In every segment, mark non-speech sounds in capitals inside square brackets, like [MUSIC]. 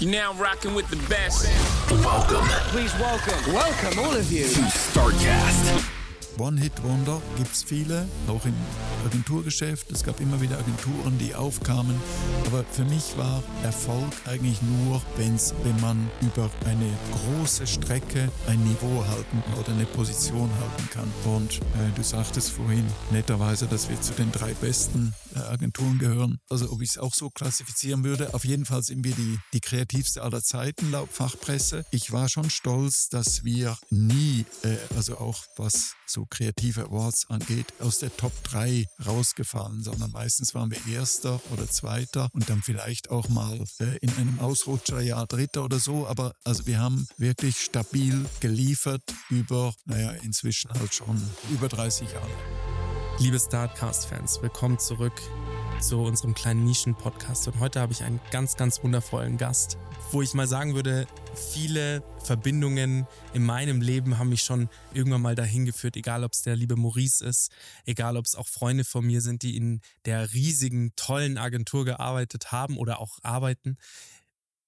You're now rocking with the best. Welcome Please welcome, welcome all of you. to StarCast. One-Hit-Wonder gibt es viele, auch im Agenturgeschäft. Es gab immer wieder Agenturen, die aufkamen. Aber für mich war Erfolg eigentlich nur, wenn's, wenn man über eine große Strecke ein Niveau halten oder eine Position halten kann. Und äh, du sagtest vorhin netterweise, dass wir zu den drei besten äh, Agenturen gehören. Also ob ich es auch so klassifizieren würde. Auf jeden Fall sind wir die, die kreativste aller Zeiten laut Fachpresse. Ich war schon stolz, dass wir nie, äh, also auch was so kreative Awards angeht, aus der Top 3 rausgefallen, sondern meistens waren wir Erster oder Zweiter und dann vielleicht auch mal äh, in einem Ausrutscherjahr Dritter oder so. Aber also wir haben wirklich stabil geliefert über, naja, inzwischen halt schon über 30 Jahre. Liebe Startcast-Fans, willkommen zurück zu unserem kleinen Nischen-Podcast. Und heute habe ich einen ganz, ganz wundervollen Gast, wo ich mal sagen würde, viele Verbindungen in meinem Leben haben mich schon irgendwann mal dahin geführt, egal ob es der liebe Maurice ist, egal ob es auch Freunde von mir sind, die in der riesigen, tollen Agentur gearbeitet haben oder auch arbeiten.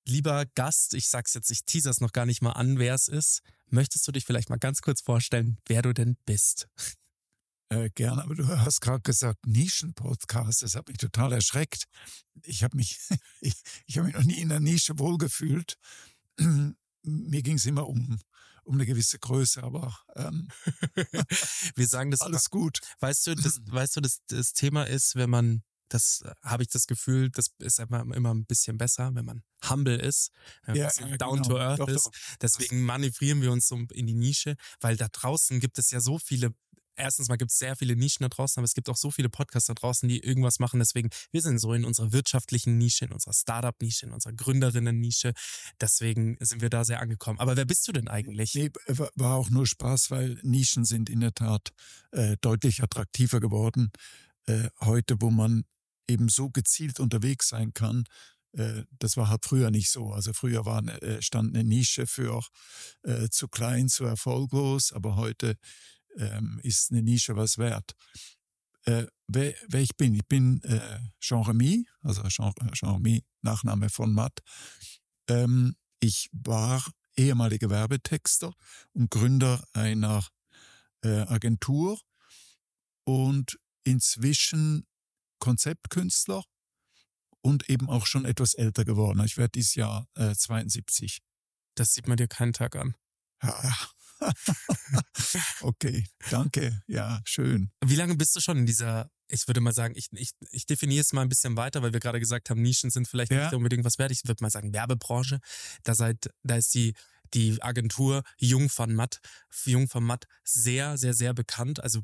Lieber Gast, ich sag's jetzt, ich teaser es noch gar nicht mal an, wer es ist. Möchtest du dich vielleicht mal ganz kurz vorstellen, wer du denn bist? Äh, gerne, aber du hast gerade gesagt Nischen-Podcast. Das hat mich total erschreckt. Ich habe mich, [LAUGHS] ich, ich habe mich noch nie in der Nische wohlgefühlt. [CLEARS THROAT] Mir ging es immer um, um eine gewisse Größe, aber ähm, [LAUGHS] Wir sagen das [LAUGHS] alles gut. Weißt du, das, [CLEARS THROAT] weißt du, das, das Thema ist, wenn man, das äh, habe ich das Gefühl, das ist immer, immer ein bisschen besser, wenn man humble ist, wenn man Ja, down genau. to earth Doch, ist. doch. Deswegen manövrieren wir uns so in die Nische, weil da draußen gibt es ja so viele. Erstens mal gibt es sehr viele Nischen da draußen, aber es gibt auch so viele Podcasts da draußen, die irgendwas machen. Deswegen, wir sind so in unserer wirtschaftlichen Nische, in unserer Startup-Nische, in unserer Gründerinnen-Nische. Deswegen sind wir da sehr angekommen. Aber wer bist du denn eigentlich? Nee, war auch nur Spaß, weil Nischen sind in der Tat äh, deutlich attraktiver geworden. Äh, heute, wo man eben so gezielt unterwegs sein kann, äh, das war halt früher nicht so. Also früher war, äh, stand eine Nische für äh, zu klein, zu erfolglos, aber heute ähm, ist eine Nische was wert. Äh, wer, wer ich bin, ich bin äh, Jean Remy, also Jean, Jean Remy, Nachname von Matt. Ähm, ich war ehemaliger Werbetexter und Gründer einer äh, Agentur und inzwischen Konzeptkünstler und eben auch schon etwas älter geworden. Ich werde dieses Jahr äh, 72. Das sieht man dir keinen Tag an. Ja. [LAUGHS] okay, danke. Ja, schön. Wie lange bist du schon in dieser, ich würde mal sagen, ich, ich, ich definiere es mal ein bisschen weiter, weil wir gerade gesagt haben, Nischen sind vielleicht Ja. nicht unbedingt was wert. Ich würde mal sagen, Werbebranche. Da seid, da ist die, die Agentur Jung von Matt, Jung von Matt sehr, sehr, sehr bekannt. Also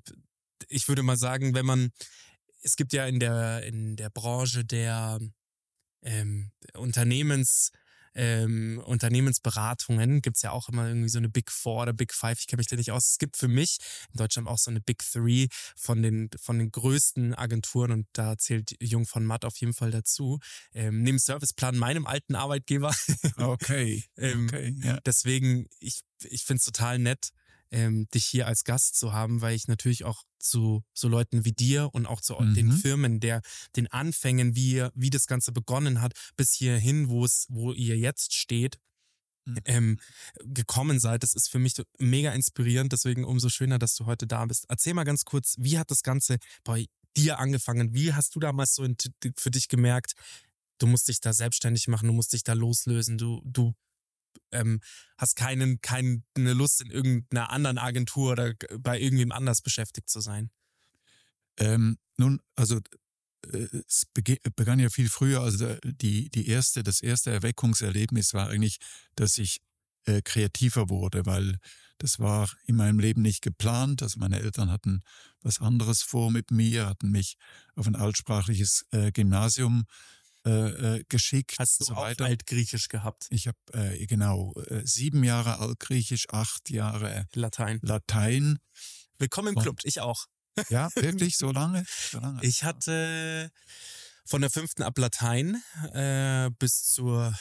ich würde mal sagen, wenn man, es gibt ja in der, in der Branche der ähm, Unternehmens, ähm, Unternehmensberatungen gibt's ja auch immer irgendwie so eine Big Four oder Big Five, ich kenne mich da nicht aus. Es gibt für mich in Deutschland auch so eine Big Three von den, von den größten Agenturen und da zählt Jung von Matt auf jeden Fall dazu. Ähm, neben Serviceplan meinem alten Arbeitgeber. [LAUGHS] Okay, Ähm, okay, ja. Deswegen, ich, ich finde es total nett, ähm, dich hier als Gast zu haben, weil ich natürlich auch zu so Leuten wie dir und auch zu den Mhm. Firmen, der den Anfängen, wie, ihr- wie das Ganze begonnen hat, bis hierhin, wo es, wo ihr jetzt steht, Mhm. ähm, gekommen seid. Das ist für mich mega inspirierend, deswegen umso schöner, dass du heute da bist. Erzähl mal ganz kurz, wie hat das Ganze bei dir angefangen? Wie hast du damals so für dich gemerkt, du musst dich da selbstständig machen, du musst dich da loslösen, du, du ähm, hast keinen, keine Lust in irgendeiner anderen Agentur oder bei irgendwem anders beschäftigt zu sein. Ähm, nun, also äh, es begann ja viel früher. Also die, die erste, das erste Erweckungserlebnis war eigentlich, dass ich äh, kreativer wurde, weil das war in meinem Leben nicht geplant. Also meine Eltern hatten was anderes vor mit mir, hatten mich auf ein altsprachliches äh, Gymnasium äh, äh, geschickt. Hast du so auch weiter. Altgriechisch gehabt? Ich habe äh, genau äh, sieben Jahre Altgriechisch, acht Jahre Latein. Latein. Willkommen im Und- Club. Ich auch. Ja, [LAUGHS] wirklich so lange? So lange? Ich hatte von der fünften ab Latein äh, bis zur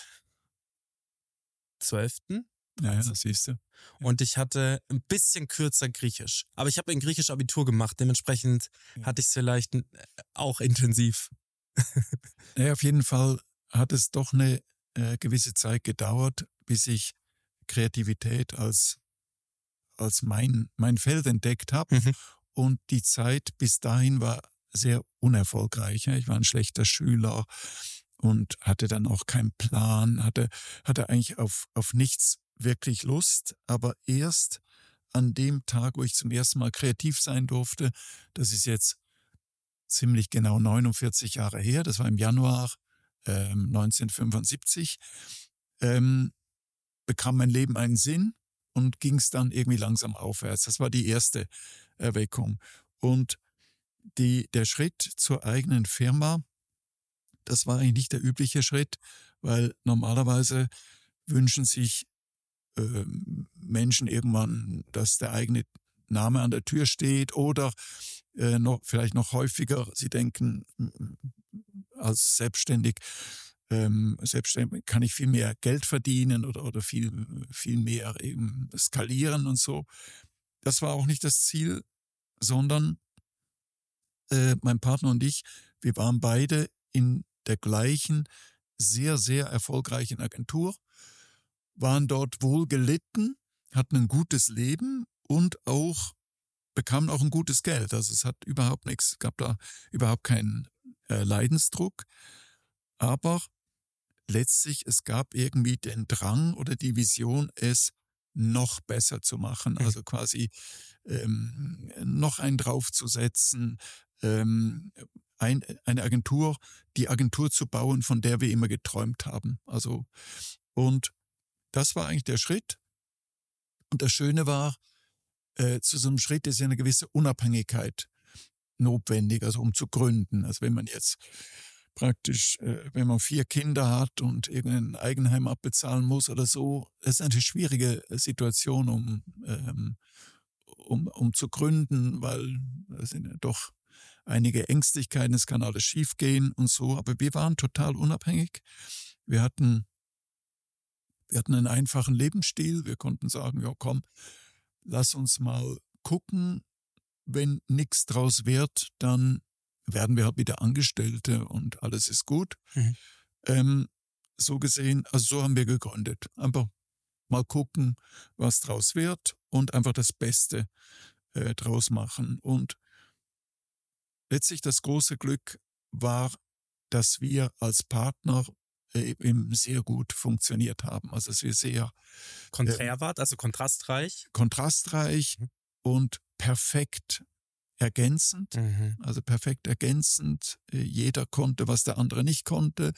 zwölften ja, ja, das siehst du. und ich hatte ein bisschen kürzer Griechisch. Aber ich habe ein Griechisch Abitur gemacht, dementsprechend Ja. hatte ich es vielleicht äh, auch intensiv. [LAUGHS] Ja, auf jeden Fall hat es doch eine äh, gewisse Zeit gedauert, bis ich Kreativität als, als mein, mein Feld entdeckt habe. Mhm. Und die Zeit bis dahin war sehr unerfolgreich. ja. Ich war ein schlechter Schüler und hatte dann auch keinen Plan, hatte, hatte eigentlich auf, auf nichts wirklich Lust. Aber erst an dem Tag, wo ich zum ersten Mal kreativ sein durfte, das ist jetzt ziemlich genau 49 Jahre her, das war im Januar ähm, 1975, ähm, bekam mein Leben einen Sinn und ging es dann irgendwie langsam aufwärts. Das war die erste Erweckung. Und die, der Schritt zur eigenen Firma, das war eigentlich nicht der übliche Schritt, weil normalerweise wünschen sich ähm, Menschen irgendwann, dass der eigene Name an der Tür steht oder äh, noch, vielleicht noch häufiger, sie denken, als selbstständig, ähm, selbstständig kann ich viel mehr Geld verdienen oder, oder viel, viel mehr eben skalieren und so. Das war auch nicht das Ziel, sondern äh, mein Partner und ich, wir waren beide in der gleichen, sehr, sehr erfolgreichen Agentur, waren dort wohl gelitten, hatten ein gutes Leben und auch bekamen auch ein gutes Geld. Also es hat überhaupt nichts, gab da überhaupt keinen äh, Leidensdruck. Aber letztlich, es gab irgendwie den Drang oder die Vision, es noch besser zu machen. Mhm. Also quasi ähm, noch einen draufzusetzen, ähm, ein, eine Agentur, die Agentur zu bauen, von der wir immer geträumt haben. Also, und das war eigentlich der Schritt. Und das Schöne war, äh, zu so einem Schritt ist ja eine gewisse Unabhängigkeit notwendig, also um zu gründen. Also wenn man jetzt praktisch, äh, wenn man vier Kinder hat und irgendein Eigenheim abbezahlen muss oder so, das ist eine schwierige Situation, um, ähm, um, um zu gründen, weil es sind ja doch einige Ängstlichkeiten, es kann alles schiefgehen und so. Aber wir waren total unabhängig. Wir hatten, wir hatten einen einfachen Lebensstil. Wir konnten sagen, ja komm, lass uns mal gucken. Wenn nichts draus wird, dann werden wir halt wieder Angestellte und alles ist gut. Mhm. Ähm, so gesehen, also so haben wir gegründet. Einfach mal gucken, was draus wird und einfach das Beste äh, draus machen. Und letztlich das große Glück war, dass wir als Partner eben sehr gut funktioniert haben. Also dass wir sehr Konträr wart, also kontrastreich. kontrastreich Mhm. und perfekt ergänzend. Mhm. Also perfekt ergänzend. Äh, Jeder konnte, was der andere nicht konnte.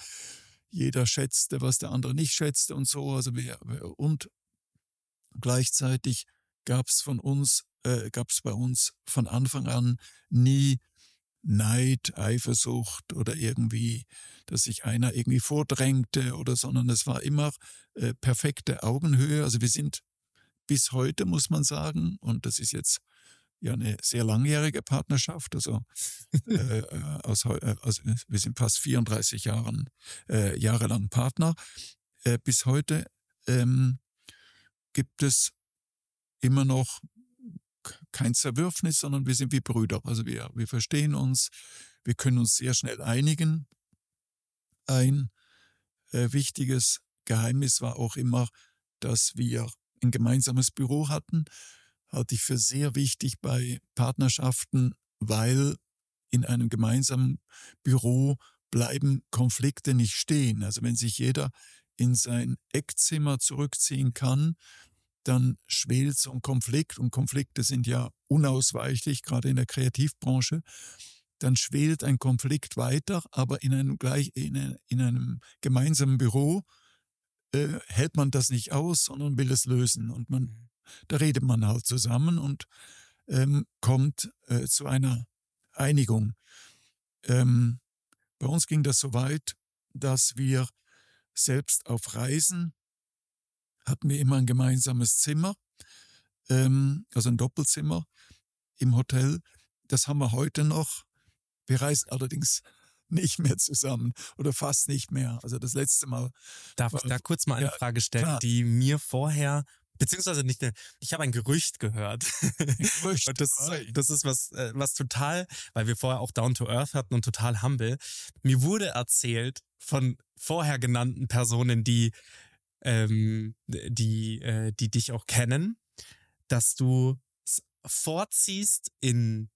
Jeder schätzte, was der andere nicht schätzte und so. Also wir, wir- und gleichzeitig gab es von uns, äh, gab es bei uns von Anfang an nie Neid, Eifersucht oder irgendwie, dass sich einer irgendwie vordrängte oder, sondern es war immer äh, perfekte Augenhöhe. Also wir sind bis heute, muss man sagen, und das ist jetzt ja eine sehr langjährige Partnerschaft, also, äh, [LAUGHS] äh, aus, äh, also wir sind fast 34 Jahren, äh, Jahre lang Partner. Äh, bis heute ähm, gibt es immer noch kein Zerwürfnis, sondern wir sind wie Brüder. Also wir, wir verstehen uns, wir können uns sehr schnell einigen. Ein äh, wichtiges Geheimnis war auch immer, dass wir ein gemeinsames Büro hatten. Halte ich für sehr wichtig bei Partnerschaften, weil in einem gemeinsamen Büro bleiben Konflikte nicht stehen. Also wenn sich jeder in sein Eckzimmer zurückziehen kann, dann schwelt so ein Konflikt und Konflikte sind ja unausweichlich, gerade in der Kreativbranche. Dann schwelt ein Konflikt weiter, aber in einem, gleich, in, einem- in einem gemeinsamen Büro äh, hält man das nicht aus, sondern will es lösen. Und man, Mhm. da redet man halt zusammen und ähm, kommt äh, zu einer Einigung. Ähm, bei uns ging das so weit, dass wir selbst auf Reisen hatten wir immer ein gemeinsames Zimmer, ähm, also ein Doppelzimmer im Hotel. Das haben wir heute noch. Wir reisen allerdings [LAUGHS] nicht mehr zusammen oder fast nicht mehr. Also das letzte Mal. Darf ich da kurz mal eine Ja, Frage stellen, klar. die mir vorher, beziehungsweise nicht, ich habe ein Gerücht gehört. Gerücht, Und das, das ist was, äh, was total, weil wir vorher auch Down to Earth hatten und total humble. Mir wurde erzählt von vorher genannten Personen, die, ähm, die, äh, die dich auch kennen, dass du es vorziehst in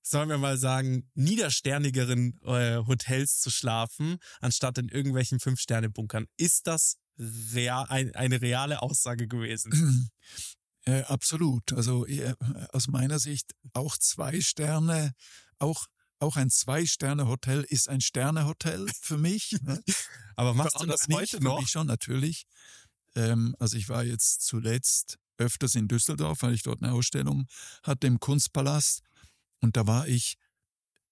sollen wir mal sagen, niedersternigeren äh, Hotels zu schlafen, anstatt in irgendwelchen Fünf-Sterne-Bunkern. Ist das real, ein, eine reale Aussage gewesen? Äh, absolut. Also äh, aus meiner Sicht auch zwei Sterne, auch auch ein Zwei-Sterne-Hotel ist ein Sterne-Hotel für mich. ne? [LAUGHS] Aber machst du das nicht, heute noch? mich schon, natürlich. Ähm, also ich war jetzt zuletzt öfters in Düsseldorf, weil ich dort eine Ausstellung hatte im Kunstpalast. Und da war ich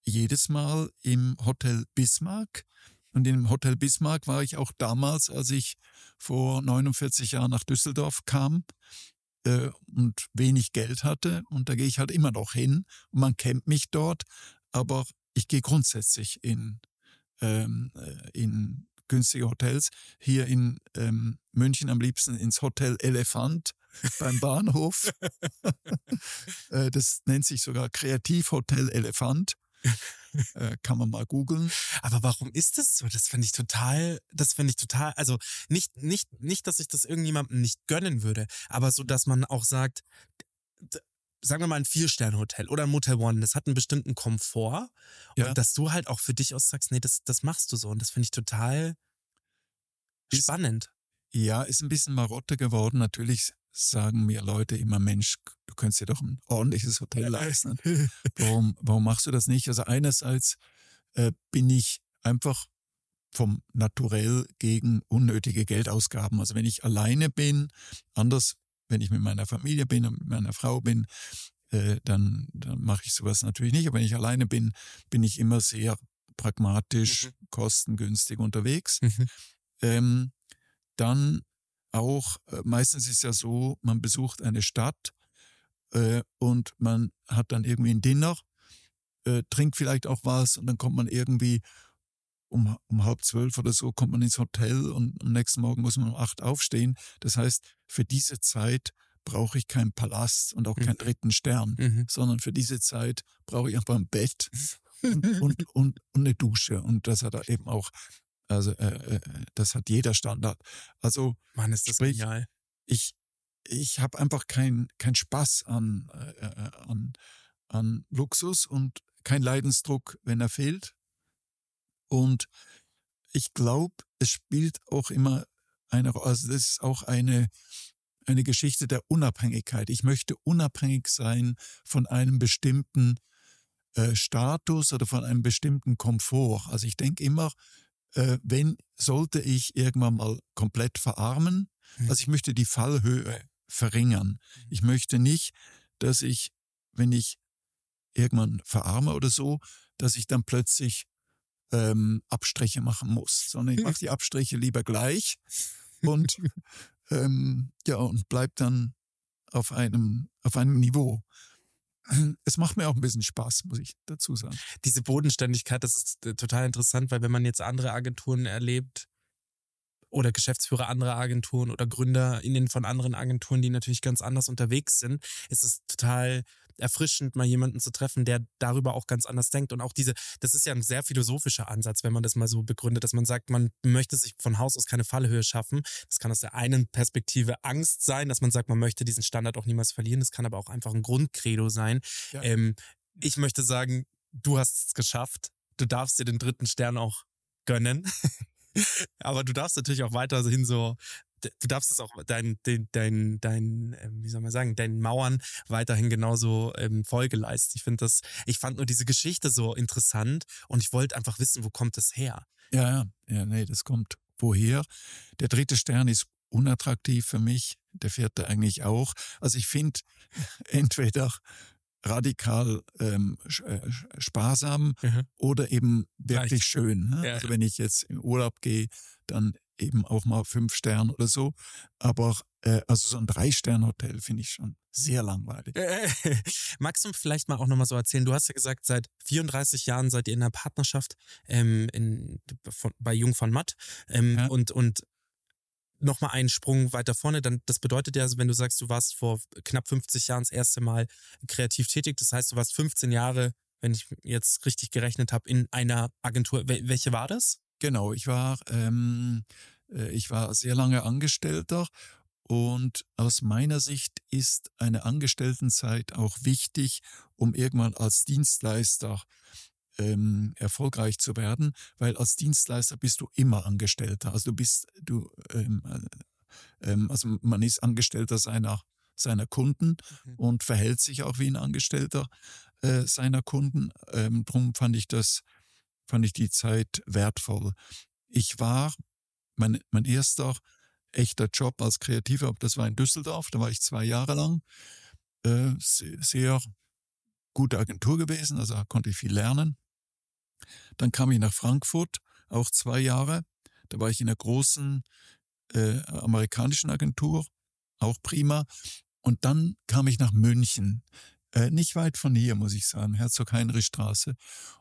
jedes Mal im Hotel Bismarck. Und im Hotel Bismarck war ich auch damals, als ich vor 49 Jahren nach Düsseldorf kam äh, und wenig Geld hatte. Und da gehe ich halt immer noch hin. Und man kennt mich dort. Aber ich gehe grundsätzlich in, ähm, äh, in günstige Hotels. Hier in ähm, München am liebsten ins Hotel Elefant beim Bahnhof. [LAUGHS] Äh, das nennt sich sogar Kreativhotel Elefant. Äh, kann man mal googeln. Aber warum ist das so? Das finde ich total, das finde ich total, also nicht, nicht, nicht, dass ich das irgendjemandem nicht gönnen würde, aber so, dass man auch sagt, sagen wir mal ein Vier-Sterne-Hotel oder ein Motel One, das hat einen bestimmten Komfort Ja. und dass du halt auch für dich aus sagst, nee, das, das machst du so und das finde ich total Ist- spannend. Ja, ist ein bisschen Marotte geworden. Natürlich sagen mir Leute immer, Mensch, du könntest dir doch ein ordentliches Hotel leisten. [LAUGHS] Warum, warum machst du das nicht? Also einerseits äh, bin ich einfach vom Naturell gegen unnötige Geldausgaben. Also wenn ich alleine bin, anders, wenn ich mit meiner Familie bin und mit meiner Frau bin, äh, dann, dann mache ich sowas natürlich nicht. Aber wenn ich alleine bin, bin ich immer sehr pragmatisch, kostengünstig unterwegs. Mhm. Ähm, dann auch, äh, meistens ist ja so, man besucht eine Stadt äh, und man hat dann irgendwie ein Dinner, trinkt vielleicht auch was und dann kommt man irgendwie um, um halb zwölf oder so, kommt man ins Hotel und am nächsten Morgen muss man um acht aufstehen. Das heißt, für diese Zeit brauche ich keinen Palast und auch keinen Mhm. dritten Stern, Mhm. sondern für diese Zeit brauche ich einfach ein Bett und, [LAUGHS] und, und, und eine Dusche. Und das hat er eben auch, also äh, äh, das hat jeder Standard. Also Mann, ist das Sprich, genial. ich, ich habe einfach keinen kein Spaß an, äh, äh, an, an Luxus und kein Leidensdruck, wenn er fehlt. Und ich glaube, es spielt auch immer eine Rolle, also das ist auch eine, eine Geschichte der Unabhängigkeit. Ich möchte unabhängig sein von einem bestimmten äh, Status oder von einem bestimmten Komfort. Also ich denke immer, äh, wenn sollte ich irgendwann mal komplett verarmen, Mhm. also ich möchte die Fallhöhe verringern. Ich möchte nicht, dass ich, wenn ich irgendwann verarme oder so, dass ich dann plötzlich ähm, Abstriche machen muss, sondern ich mache die Abstriche lieber gleich und [LAUGHS] ähm, ja und bleib dann auf einem auf einem Niveau. Es macht mir auch ein bisschen Spaß, muss ich dazu sagen. Diese Bodenständigkeit, das ist äh, total interessant, weil wenn man jetzt andere Agenturen erlebt oder Geschäftsführer anderer Agenturen oder GründerInnen von anderen Agenturen, die natürlich ganz anders unterwegs sind, ist es total erfrischend, mal jemanden zu treffen, der darüber auch ganz anders denkt. Und auch diese, das ist ja ein sehr philosophischer Ansatz, wenn man das mal so begründet, dass man sagt, man möchte sich von Haus aus keine Fallhöhe schaffen. Das kann aus der einen Perspektive Angst sein, dass man sagt, man möchte diesen Standard auch niemals verlieren. Das kann aber auch einfach ein Grundcredo sein. Ja. Ähm, ich möchte sagen, du hast es geschafft. Du darfst dir den dritten Stern auch gönnen. [LAUGHS] aber du darfst natürlich auch weiterhin so du darfst es auch dein, dein, dein, dein ähm, wie soll man sagen, deinen Mauern weiterhin genauso ähm, Folge leisten. Ich finde das, ich fand nur diese Geschichte so interessant und ich wollte einfach wissen, wo kommt das her? Ja, ja, ja, nee, das kommt woher. Der dritte Stern ist unattraktiv für mich, der vierte eigentlich auch. Also ich finde [LAUGHS] entweder radikal ähm, äh, sparsam mhm. oder eben wirklich Leicht. schön. Ne? Ja. Also wenn ich jetzt in Urlaub gehe, dann eben auch mal fünf Sterne oder so. Aber äh, also so ein Drei-Sterne-Hotel finde ich schon sehr langweilig. [LAUGHS] Magst du vielleicht mal auch nochmal so erzählen? Du hast ja gesagt, seit 34 Jahren seid ihr in einer Partnerschaft ähm, in, von, bei Jung von Matt. Ähm, ja. Und, und nochmal einen Sprung weiter vorne, dann das bedeutet ja, also wenn du sagst, du warst vor knapp 50 Jahren das erste Mal kreativ tätig, das heißt, du warst 15 Jahre, wenn ich jetzt richtig gerechnet habe, in einer Agentur. Welche war das? Genau, ich war, ähm, äh, ich war sehr lange Angestellter und aus meiner Sicht ist eine Angestelltenzeit auch wichtig, um irgendwann als Dienstleister ähm, erfolgreich zu werden, weil als Dienstleister bist du immer Angestellter. Also du bist, du, ähm, äh, ähm, also man ist Angestellter seiner, seiner Kunden mhm. und verhält sich auch wie ein Angestellter äh, seiner Kunden. Ähm, drum fand ich das, fand ich die Zeit wertvoll. Ich war, mein, mein erster echter Job als Kreativer, das war in Düsseldorf, da war ich zwei Jahre lang. Äh, sehr gute Agentur gewesen, also konnte ich viel lernen. Dann kam ich nach Frankfurt, auch zwei Jahre. Da war ich in einer großen äh, amerikanischen Agentur, auch prima. Und dann kam ich nach München, äh, nicht weit von hier, muss ich sagen, Herzog-Heinrich-Straße,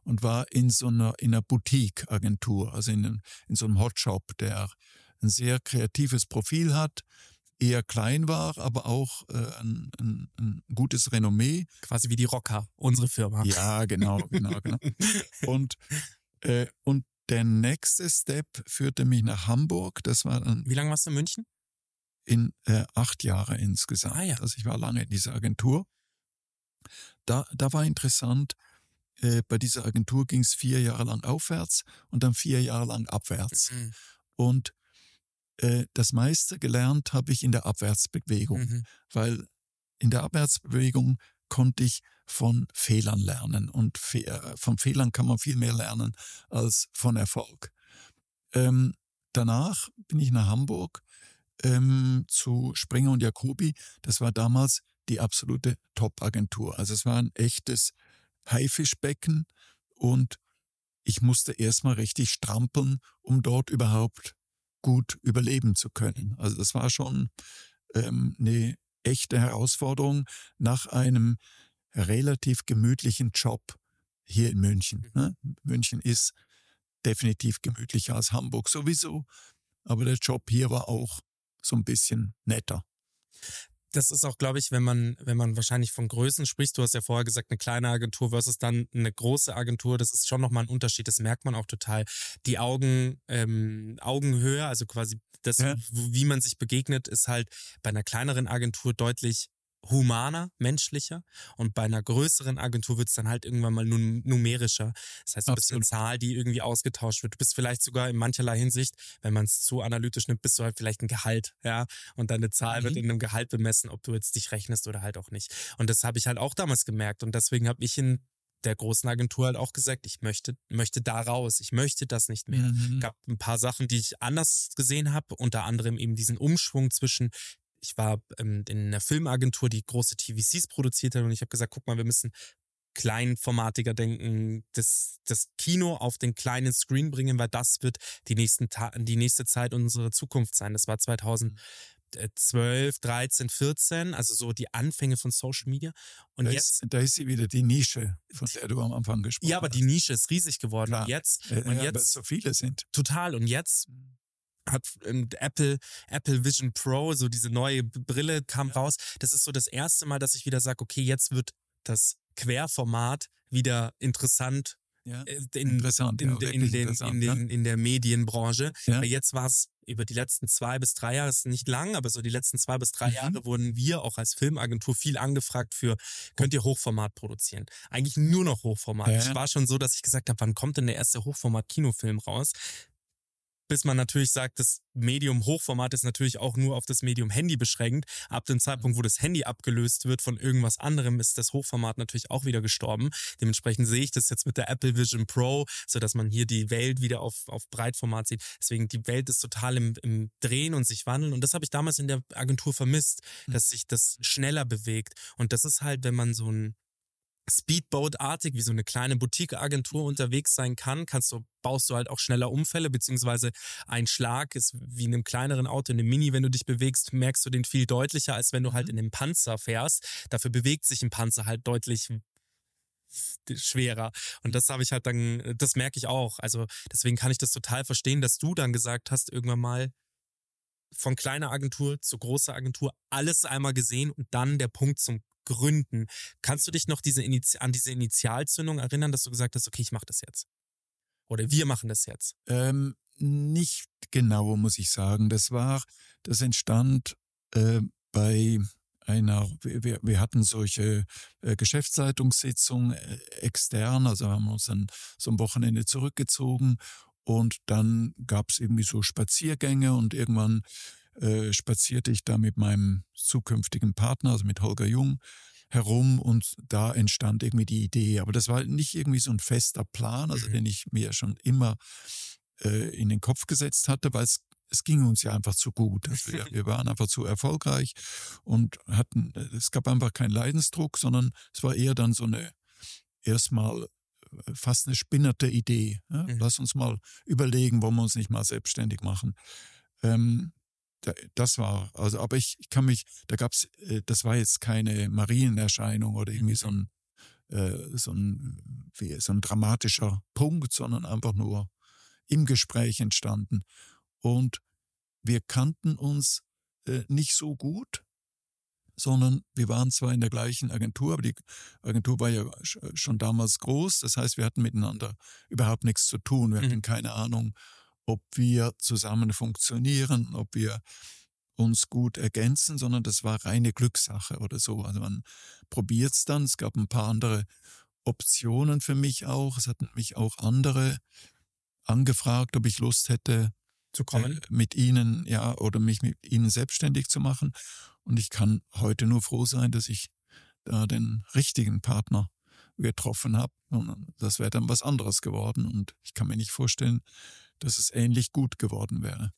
und war in so einer, in einer Boutique-Agentur, also in, in so einem Hotshop, der ein sehr kreatives Profil hat, eher klein war, aber auch äh, ein, ein, ein, gutes Renommee. Quasi wie die Rocker, unsere Firma. Ja, genau, genau, genau. [LAUGHS] und, äh, und der nächste Step führte mich nach Hamburg. Das war dann. Wie lange warst du in München? In äh, acht Jahre insgesamt. Ah, ja. Also ich war lange in dieser Agentur. Da, da war interessant, äh, bei dieser Agentur ging es vier Jahre lang aufwärts und dann vier Jahre lang abwärts. Mhm. Und äh, das meiste gelernt habe ich in der Abwärtsbewegung, mhm. weil in der Abwärtsbewegung konnte ich von Fehlern lernen und fe äh, von Fehlern kann man viel mehr lernen als von Erfolg. Ähm, danach bin ich nach Hamburg ähm, zu Springer und Jacobi. Das war damals die absolute Top-Agentur. Also es war ein echtes Haifischbecken und ich musste erstmal richtig strampeln, um dort überhaupt gut überleben zu können. Also das war schon ähm, eine echte Herausforderung nach einem relativ gemütlichen Job hier in München. Mhm. Ne? München ist definitiv gemütlicher als Hamburg sowieso, aber der Job hier war auch so ein bisschen netter das ist auch, glaube ich, wenn man, wenn man wahrscheinlich von Größen spricht, du hast ja vorher gesagt, eine kleine Agentur versus dann eine große Agentur, das ist schon nochmal ein Unterschied, das merkt man auch total. Die Augen, ähm, Augenhöhe, also quasi das, ja. wie man sich begegnet, ist halt bei einer kleineren Agentur deutlich humaner, menschlicher und bei einer größeren Agentur wird es dann halt irgendwann mal num numerischer. Das heißt, du Absolut. bist eine Zahl, die irgendwie ausgetauscht wird. Du bist vielleicht sogar in mancherlei Hinsicht, wenn man es zu analytisch nimmt, bist du halt vielleicht ein Gehalt, ja, und deine Zahl mhm. wird in einem Gehalt bemessen, ob du jetzt dich rechnest oder halt auch nicht. Und das habe ich halt auch damals gemerkt und deswegen habe ich in der großen Agentur halt auch gesagt, ich möchte, möchte da raus, ich möchte das nicht mehr. Mhm. gab ein paar Sachen, die ich anders gesehen habe, unter anderem eben diesen Umschwung zwischen ich war ähm, in einer Filmagentur, die große TVCs produziert hat und ich habe gesagt, guck mal, wir müssen kleinformatiger denken, das, das Kino auf den kleinen Screen bringen, weil das wird die, nächsten Ta die nächste Zeit unsere Zukunft sein. Das war 2012, 13, 14, also so die Anfänge von Social Media. Und da jetzt. Ist, da ist sie wieder die Nische, von der du am Anfang gesprochen hast. Ja, aber die Nische ist riesig geworden. Klar. Und jetzt, äh, und ja, jetzt so viele sind. Total. Und jetzt mhm hat Apple, Apple Vision Pro, so diese neue Brille kam ja. raus. Das ist so das erste Mal, dass ich wieder sage, okay, jetzt wird das Querformat wieder interessant. Ja, in, interessant, in, ja, in, den, interessant, in, den, in der Medienbranche. Ja. Jetzt war es über die letzten zwei bis drei Jahre, ist nicht lang, aber so die letzten zwei bis drei mhm. Jahre wurden wir auch als Filmagentur viel angefragt für, könnt ihr Hochformat produzieren? Eigentlich nur noch Hochformat. Es war schon so, dass ich gesagt habe, wann kommt denn der erste Hochformat-Kinofilm raus? Bis man natürlich sagt, das Medium Hochformat ist natürlich auch nur auf das Medium Handy beschränkt. Ab dem Zeitpunkt, wo das Handy abgelöst wird von irgendwas anderem, ist das Hochformat natürlich auch wieder gestorben. Dementsprechend sehe ich das jetzt mit der Apple Vision Pro, so dass man hier die Welt wieder auf, auf Breitformat sieht. Deswegen die Welt ist total im, im Drehen und sich wandeln. Und das habe ich damals in der Agentur vermisst, hm. dass sich das schneller bewegt. Und das ist halt, wenn man so ein Speedboat-artig, wie so eine kleine Boutique-Agentur unterwegs sein kann, kannst du, baust du halt auch schneller Unfälle, beziehungsweise ein Schlag ist wie in einem kleineren Auto, in einem Mini, wenn du dich bewegst, merkst du den viel deutlicher, als wenn du halt mhm. in einem Panzer fährst. Dafür bewegt sich ein Panzer halt deutlich schwerer. Und das habe ich halt dann, das merke ich auch. Also deswegen kann ich das total verstehen, dass du dann gesagt hast, irgendwann mal, von kleiner Agentur zu großer Agentur alles einmal gesehen und dann der Punkt zum Gründen. Kannst du dich noch diese an diese Initialzündung erinnern, dass du gesagt hast, okay, ich mache das jetzt? Oder wir machen das jetzt? Ähm, nicht genau, muss ich sagen. Das war, das entstand äh, bei einer, wir, wir hatten solche äh, Geschäftsleitungssitzungen äh, extern, also haben uns dann so ein Wochenende zurückgezogen und dann gab es irgendwie so Spaziergänge und irgendwann äh, spazierte ich da mit meinem zukünftigen Partner, also mit Holger Jung, herum und da entstand irgendwie die Idee. Aber das war nicht irgendwie so ein fester Plan, also mhm. den ich mir schon immer äh, in den Kopf gesetzt hatte, weil es es ging uns ja einfach zu gut. Also wir, [LAUGHS] wir, waren einfach zu erfolgreich und hatten, es gab einfach keinen Leidensdruck, sondern es war eher dann so eine erstmal äh, fast eine spinnerte Idee. Ja? Mhm. Lass uns mal überlegen, wollen wir uns nicht mal selbstständig machen. Ähm, das war, also, aber ich, ich kann mich, da gab's, äh, das war jetzt keine Marienerscheinung oder irgendwie so ein, äh, so ein, wie, so ein dramatischer Punkt, sondern einfach nur im Gespräch entstanden. Und wir kannten uns äh, nicht so gut, sondern wir waren zwar in der gleichen Agentur, aber die Agentur war ja schon damals groß. Das heißt, wir hatten miteinander überhaupt nichts zu tun. Wir hatten mhm. keine Ahnung, ob wir zusammen funktionieren, ob wir uns gut ergänzen, sondern das war reine Glückssache oder so. Also man probiert es dann. Es gab ein paar andere Optionen für mich auch. Es hatten mich auch andere angefragt, ob ich Lust hätte, zu kommen, äh, mit ihnen, ja, oder mich mit ihnen selbstständig zu machen. Und ich kann heute nur froh sein, dass ich da den richtigen Partner getroffen habe. Und das wäre dann was anderes geworden. Und ich kann mir nicht vorstellen, dass es ähnlich gut geworden wäre.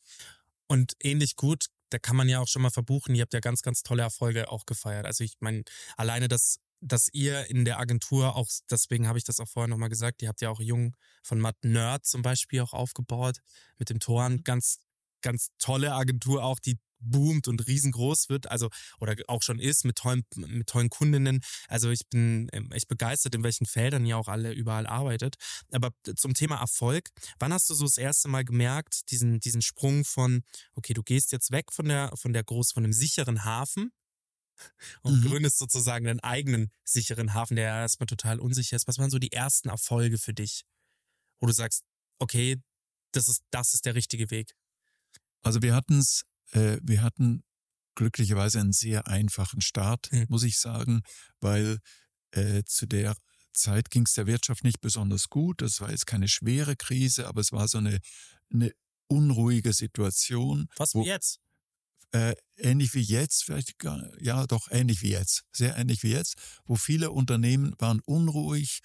Und ähnlich gut, da kann man ja auch schon mal verbuchen. Ihr habt ja ganz, ganz tolle Erfolge auch gefeiert. Also ich meine, alleine das, dass ihr in der Agentur auch, deswegen habe ich das auch vorher nochmal gesagt, ihr habt ja auch Jung von Matt Nerd zum Beispiel auch aufgebaut mit dem Toren. Mhm. Ganz, ganz tolle Agentur auch, die boomt und riesengroß wird, also oder auch schon ist mit tollen, mit tollen Kundinnen. Also ich bin ähm, echt begeistert, in welchen Feldern ihr auch alle überall arbeitet. Aber zum Thema Erfolg, wann hast du so das erste Mal gemerkt, diesen, diesen Sprung von, okay, du gehst jetzt weg von der, von der groß, von dem sicheren Hafen und mhm. gründest sozusagen einen eigenen sicheren Hafen, der erstmal total unsicher ist. Was waren so die ersten Erfolge für dich, wo du sagst, okay, das ist, das ist der richtige Weg? Also wir hatten es äh, wir hatten glücklicherweise einen sehr einfachen Start, mhm. muss ich sagen, weil äh, zu der Zeit ging es der Wirtschaft nicht besonders gut. Das war jetzt keine schwere Krise, aber es war so eine, eine unruhige Situation. Was wie jetzt? Äh, ähnlich wie jetzt, vielleicht gar, ja doch ähnlich wie jetzt, sehr ähnlich wie jetzt, wo viele Unternehmen waren unruhig,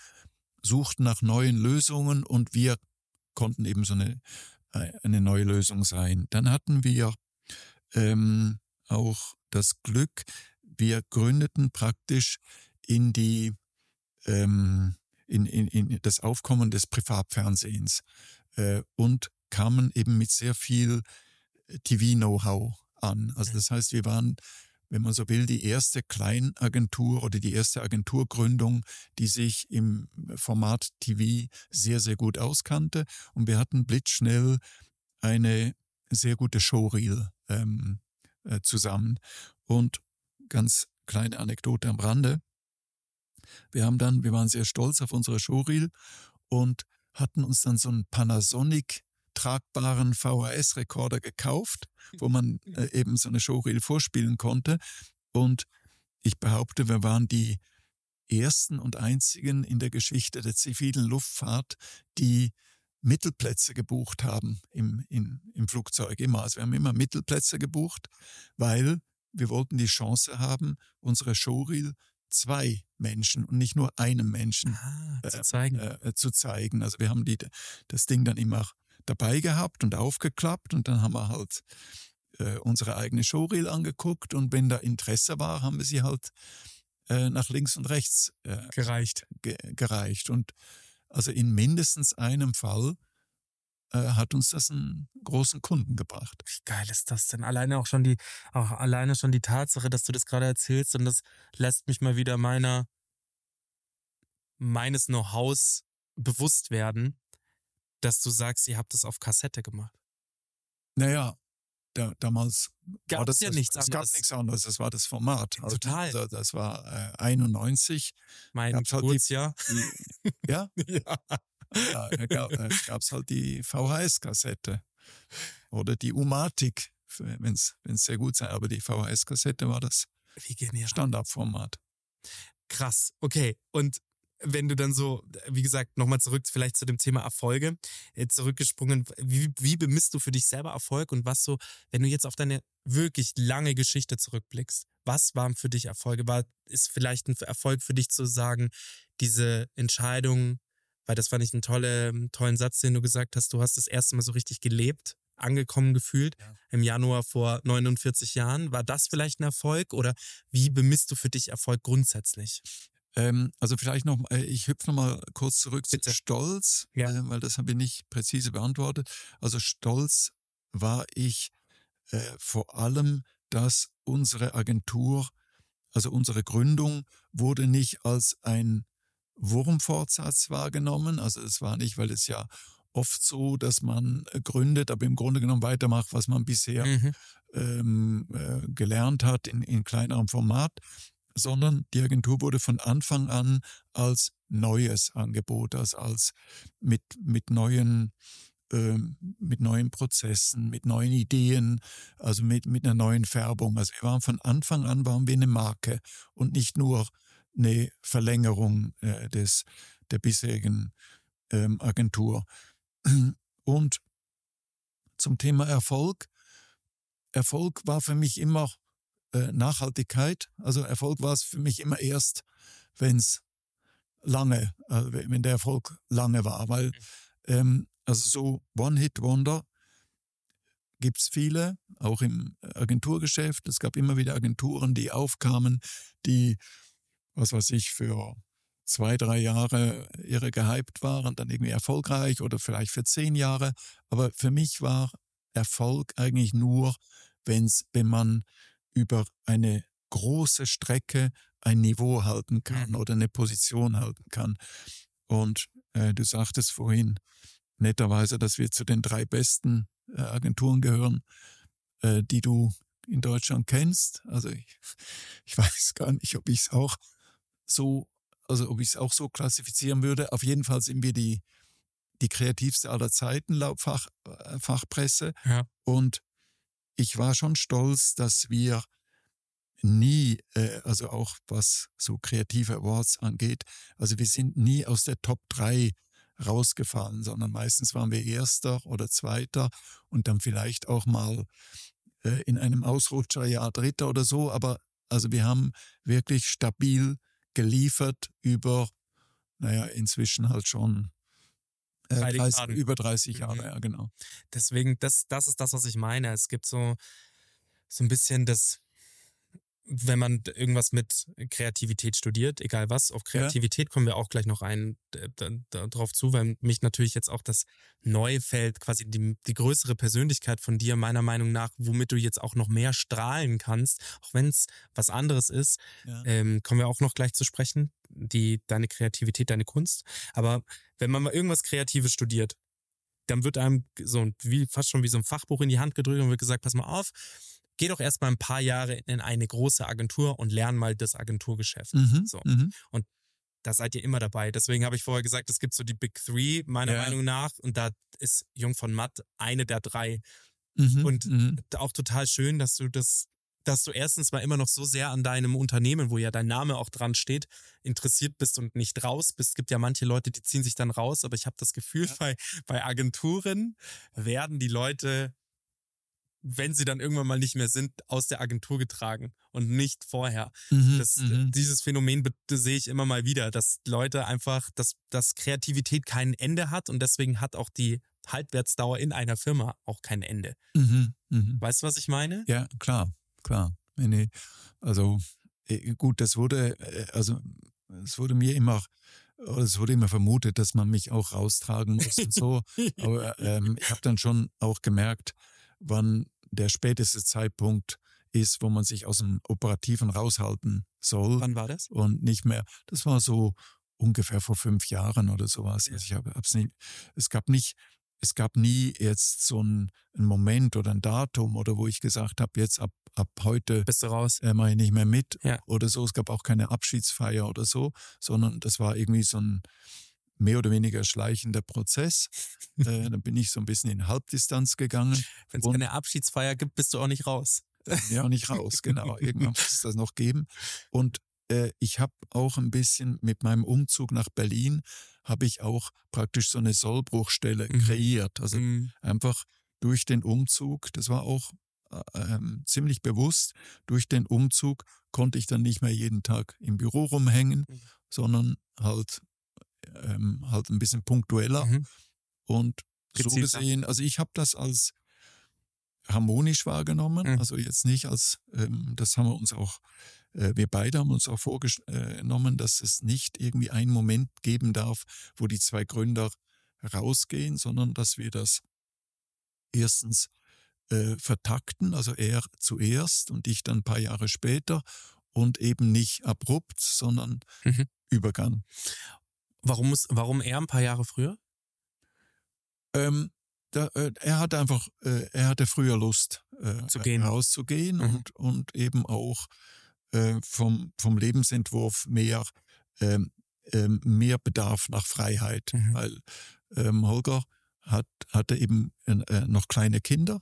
suchten nach neuen Lösungen und wir konnten eben so eine, äh, eine neue Lösung sein. Dann hatten wir ähm, auch das Glück, wir gründeten praktisch in die ähm, in, in, in das Aufkommen des Privatfernsehens äh, und kamen eben mit sehr viel TV-Know-how an. Also das heißt, wir waren, wenn man so will, die erste Kleinagentur oder die erste Agenturgründung, die sich im Format TV sehr, sehr gut auskannte. Und wir hatten blitzschnell eine sehr gute Showreel ähm, äh, zusammen. Und ganz kleine Anekdote am Rande. Wir haben dann, wir waren sehr stolz auf unsere Showreel und hatten uns dann so einen Panasonic tragbaren VHS-Rekorder gekauft, wo man äh, [LAUGHS] eben so eine Showreel vorspielen konnte. Und ich behaupte, wir waren die ersten und einzigen in der Geschichte der zivilen Luftfahrt, die Mittelplätze gebucht haben im, in, im Flugzeug immer. Also wir haben immer Mittelplätze gebucht, weil wir wollten die Chance haben, unsere Showreel zwei Menschen und nicht nur einem Menschen Ah, zu äh, zeigen. äh, zu zeigen. Also wir haben die, das Ding dann immer dabei gehabt und aufgeklappt und dann haben wir halt äh, unsere eigene Showreel angeguckt und wenn da Interesse war, haben wir sie halt äh, nach links und rechts äh, Gereicht. ge gereicht. Und also in mindestens einem Fall äh, hat uns das einen großen Kunden gebracht. Wie geil ist das denn? Alleine auch schon die, auch alleine schon die Tatsache, dass du das gerade erzählst und das lässt mich mal wieder meiner, meines Know-hows bewusst werden, dass du sagst, ihr habt es auf Kassette gemacht. Naja, da, damals Gab's das, ja das, nichts es anderes. gab nichts anderes, das war das Format. Also, Total. Also, das war äh, 91. Mein Gab's halt die- Geburtsjahr. Die, ja, [LAUGHS] ja. ja, da gab es halt die VHS-Kassette oder die Umatic, wenn es sehr gut sei. Aber die VHS-Kassette war das. Standardformat. Krass. Okay. Und wenn du dann so, wie gesagt, nochmal zurück vielleicht zu dem Thema Erfolge, äh, zurückgesprungen, wie, wie bemisst du für dich selber Erfolg und was so, wenn du jetzt auf deine wirklich lange Geschichte zurückblickst, was waren für dich Erfolge? War, ist vielleicht ein Erfolg für dich zu sagen, diese Entscheidung, weil das fand ich einen tolle, tollen Satz, den du gesagt hast, du hast das erste Mal so richtig gelebt, angekommen gefühlt Ja. im Januar vor 49 Jahren. War das vielleicht ein Erfolg oder wie bemisst du für dich Erfolg grundsätzlich? Ähm, also vielleicht noch, äh, ich hüpfe noch mal kurz zurück Bitte. zu Stolz, Ja. äh, weil das habe ich nicht präzise beantwortet. Also stolz war ich äh, vor allem, dass unsere Agentur, also unsere Gründung, wurde nicht als ein Wurmfortsatz wahrgenommen. Also es war nicht, weil es ja oft so, dass man äh, gründet, aber im Grunde genommen weitermacht, was man bisher Mhm. ähm, äh, gelernt hat in, in kleinerem Format, sondern die Agentur wurde von Anfang an als neues Angebot, als, als mit, mit neuen ähm, mit neuen Prozessen, mit neuen Ideen, also mit, mit einer neuen Färbung. Also wir waren von Anfang an waren wir eine Marke und nicht nur eine Verlängerung äh, des, der bisherigen ähm, Agentur. Und zum Thema Erfolg. Erfolg war für mich immer äh, Nachhaltigkeit. Also Erfolg war es für mich immer erst, wenn es lange, äh, wenn der Erfolg lange war. Weil ähm, also so One-Hit-Wonder gibt es viele, auch im Agenturgeschäft. Es gab immer wieder Agenturen, die aufkamen, die, was weiß ich, für zwei, drei Jahre irre gehypt waren, dann irgendwie erfolgreich oder vielleicht für zehn Jahre. Aber für mich war Erfolg eigentlich nur, wenn's, wenn man über eine große Strecke ein Niveau halten kann Mhm. oder eine Position halten kann. Und äh, du sagtest vorhin netterweise, dass wir zu den drei besten äh, Agenturen gehören, äh, die du in Deutschland kennst. Also ich, [LAUGHS] ich weiß gar nicht, ob ich es auch so, also ob ich es auch so klassifizieren würde. Auf jeden Fall sind wir die, die kreativste aller Zeiten laut Fach, äh, Fachpresse. Ja. Und ich war schon stolz, dass wir nie, äh, also auch was so kreative Awards angeht, also wir sind nie aus der Top 3 rausgefallen, sondern meistens waren wir Erster oder Zweiter und dann vielleicht auch mal äh, in einem Ausrutscherjahr Dritter oder so. Aber also wir haben wirklich stabil geliefert über, naja, inzwischen halt schon äh, Drei 30, Dekaden. über 30 Jahre, Mhm. ja genau. Deswegen, das, das ist das, was ich meine. Es gibt so, so ein bisschen das, wenn man irgendwas mit Kreativität studiert, egal was, auf Kreativität kommen wir auch gleich noch ein d- d- d- drauf zu, weil mich natürlich jetzt auch das neue Feld, quasi die, die größere Persönlichkeit von dir, meiner Meinung nach, womit du jetzt auch noch mehr strahlen kannst, auch wenn es was anderes ist, Ja. ähm, kommen wir auch noch gleich zu sprechen, die, deine Kreativität, deine Kunst. Aber wenn man mal irgendwas Kreatives studiert, dann wird einem so ein- wie fast schon wie so ein Fachbuch in die Hand gedrückt und wird gesagt, pass mal auf, geh doch erst mal ein paar Jahre in eine große Agentur und lern mal das Agenturgeschäft. Mhm. So. Mhm. Da seid ihr immer dabei. Deswegen habe ich vorher gesagt, es gibt so die Big Three, meiner Ja. Meinung nach. Und da ist Jung von Matt eine der drei. Mhm. Und mhm. auch total schön, dass du das dass du erstens mal immer noch so sehr an deinem Unternehmen, wo ja dein Name auch dran steht, interessiert bist und nicht raus bist. Es gibt ja manche Leute, die ziehen sich dann raus, aber ich habe das Gefühl, ja. bei, bei Agenturen werden die Leute wenn sie dann irgendwann mal nicht mehr sind, aus der Agentur getragen und nicht vorher. Mhm, das, mhm. Dieses Phänomen sehe ich immer mal wieder, dass Leute einfach, dass, dass Kreativität kein Ende hat und deswegen hat auch die Halbwertsdauer in einer Firma auch kein Ende. Mhm, mh. Weißt du, was ich meine? Ja, klar, klar. Nee, also äh, gut, das wurde, äh, also es wurde mir immer es wurde immer vermutet, dass man mich auch raustragen muss und so. [LAUGHS] Aber ähm, ich habe dann schon auch gemerkt, wann der späteste Zeitpunkt ist, wo man sich aus dem Operativen raushalten soll. Wann war das? Und nicht mehr. Das war so ungefähr vor fünf Jahren oder sowas. Ja. Also ich habe hab's nicht, es gab nicht, es gab nie jetzt so einen, einen Moment oder ein Datum oder wo ich gesagt habe, jetzt ab, ab heute bist du raus, äh, mache ich nicht mehr mit ja. oder so. Es gab auch keine Abschiedsfeier oder so, sondern das war irgendwie so ein mehr oder weniger schleichender Prozess. [LAUGHS] äh, dann bin ich so ein bisschen in Halbdistanz gegangen. Wenn es keine Abschiedsfeier gibt, bist du auch nicht raus. ja, nicht raus, genau. Irgendwann muss es das noch geben. Und äh, ich habe auch ein bisschen mit meinem Umzug nach Berlin, habe ich auch praktisch so eine Sollbruchstelle mhm. kreiert. Also mhm. einfach durch den Umzug, das war auch äh, ähm, ziemlich bewusst, durch den Umzug konnte ich dann nicht mehr jeden Tag im Büro rumhängen, mhm. sondern halt ähm, halt ein bisschen punktueller. Mhm. Und so gesehen, also ich habe das als harmonisch wahrgenommen, mhm. also jetzt nicht als, ähm, das haben wir uns auch, äh, wir beide haben uns auch vorgenommen, dass es nicht irgendwie einen Moment geben darf, wo die zwei Gründer rausgehen, sondern dass wir das erstens äh, vertakten, also er zuerst und ich dann ein paar Jahre später und eben nicht abrupt, sondern mhm. Übergang. Warum, muss, warum er ein paar Jahre früher? Ähm, da, äh, er hatte einfach, äh, er hatte früher Lust, äh, Zu gehen. rauszugehen mhm. und, und eben auch äh, vom, vom Lebensentwurf mehr, ähm, ähm, mehr Bedarf nach Freiheit, mhm. weil ähm, Holger hat, hatte eben äh, noch kleine Kinder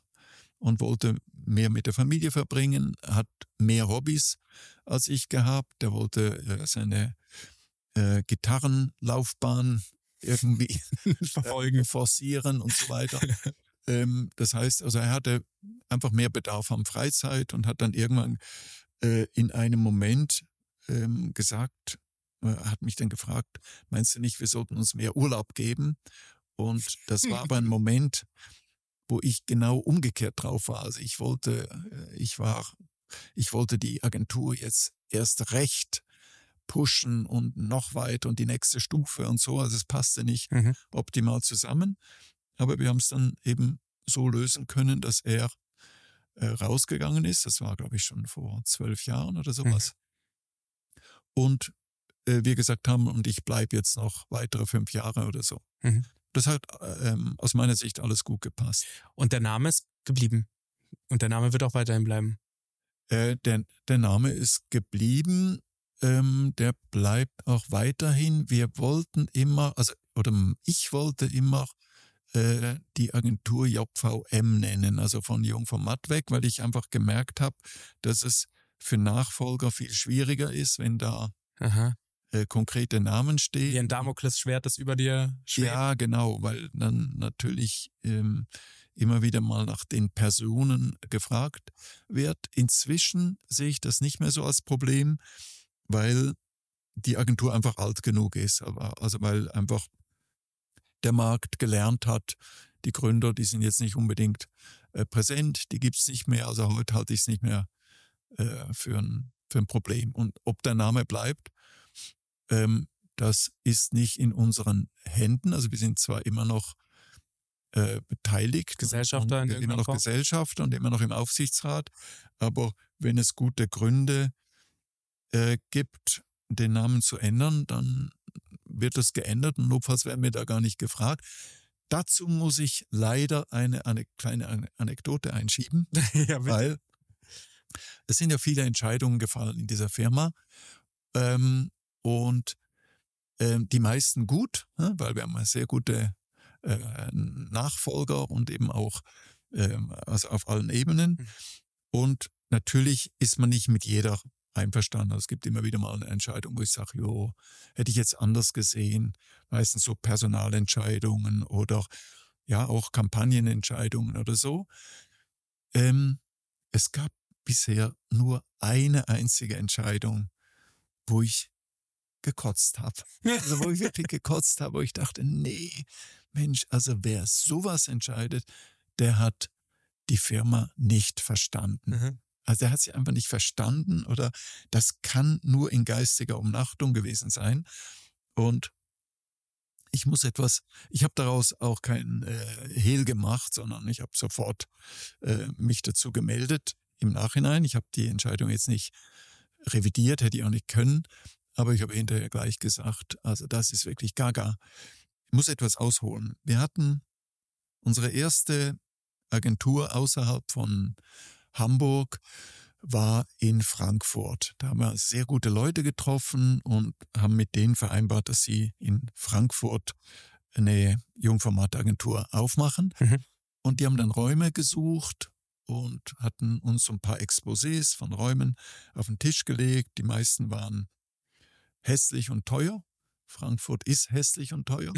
und wollte mehr mit der Familie verbringen, hat mehr Hobbys als ich gehabt. Er wollte äh, seine äh, Gitarrenlaufbahn irgendwie [LAUGHS] verfolgen, forcieren und so weiter. ähm, das heißt, also er hatte einfach mehr Bedarf an Freizeit und hat dann irgendwann äh, in einem Moment ähm, gesagt, äh, hat mich dann gefragt, meinst du nicht, wir sollten uns mehr Urlaub geben? Und das war aber ein [LAUGHS] Moment, wo ich genau umgekehrt drauf war. Also ich wollte, äh, ich war, ich wollte die Agentur jetzt erst recht pushen und noch weiter und die nächste Stufe und so. Also es passte nicht mhm. optimal zusammen. Aber wir haben es dann eben so lösen können, dass er äh, rausgegangen ist. Das war, glaube ich, schon vor zwölf Jahren oder sowas. Mhm. Und äh, wir gesagt haben, und ich bleibe jetzt noch weitere fünf Jahre oder so. Mhm. Das hat ähm, aus meiner Sicht alles gut gepasst. Und der Name ist geblieben. Und der Name wird auch weiterhin bleiben. Äh, der, der Name ist geblieben ähm, der bleibt auch weiterhin. Wir wollten immer, also oder ich wollte immer äh, die Agentur JVM nennen, also von Jung vom Matt weg, weil ich einfach gemerkt habe, dass es für Nachfolger viel schwieriger ist, wenn da äh, konkrete Namen stehen. Wie ein Damoklesschwert, das über dir schwebt. Ja, genau, weil dann natürlich ähm, immer wieder mal nach den Personen gefragt wird. Inzwischen sehe ich das nicht mehr so als Problem weil die Agentur einfach alt genug ist. Also weil einfach der Markt gelernt hat, die Gründer, die sind jetzt nicht unbedingt äh, präsent, die gibt es nicht mehr. Also heute halte ich es nicht mehr äh, für, ein, für ein Problem. Und ob der Name bleibt, ähm, das ist nicht in unseren Händen. Also wir sind zwar immer noch äh, beteiligt. Gesellschafter immer noch Form. Gesellschafter und immer noch im Aufsichtsrat. Aber wenn es gute Gründe äh, gibt, den Namen zu ändern, dann wird das geändert und notfalls werden wir da gar nicht gefragt. Dazu muss ich leider eine, eine kleine Anekdote einschieben, [LAUGHS] ja, weil es sind ja viele Entscheidungen gefallen in dieser Firma ähm, und ähm, die meisten gut, ne, weil wir haben sehr gute äh, Nachfolger und eben auch ähm, also auf allen Ebenen. Mhm. Und natürlich ist man nicht mit jeder einverstanden. Es gibt immer wieder mal eine Entscheidung, wo ich sage, jo, hätte ich jetzt anders gesehen. Meistens so Personalentscheidungen oder ja auch Kampagnenentscheidungen oder so. Ähm, es gab bisher nur eine einzige Entscheidung, wo ich gekotzt habe. Also wo ich wirklich gekotzt habe, wo ich dachte, nee, Mensch, also wer sowas entscheidet, der hat die Firma nicht verstanden. Mhm. Also der hat sie einfach nicht verstanden oder das kann nur in geistiger Umnachtung gewesen sein. Und ich muss etwas, ich habe daraus auch kein äh, Hehl gemacht, sondern ich habe sofort äh, mich dazu gemeldet im Nachhinein. Ich habe die Entscheidung jetzt nicht revidiert, hätte ich auch nicht können, aber ich habe hinterher gleich gesagt, also das ist wirklich gaga. Ich muss etwas ausholen. Wir hatten unsere erste Agentur außerhalb von Hamburg war in Frankfurt. Da haben wir sehr gute Leute getroffen und haben mit denen vereinbart, dass sie in Frankfurt eine Jungformatagentur aufmachen. Mhm. Und die haben dann Räume gesucht und hatten uns ein paar Exposés von Räumen auf den Tisch gelegt. Die meisten waren hässlich und teuer. Frankfurt ist hässlich und teuer.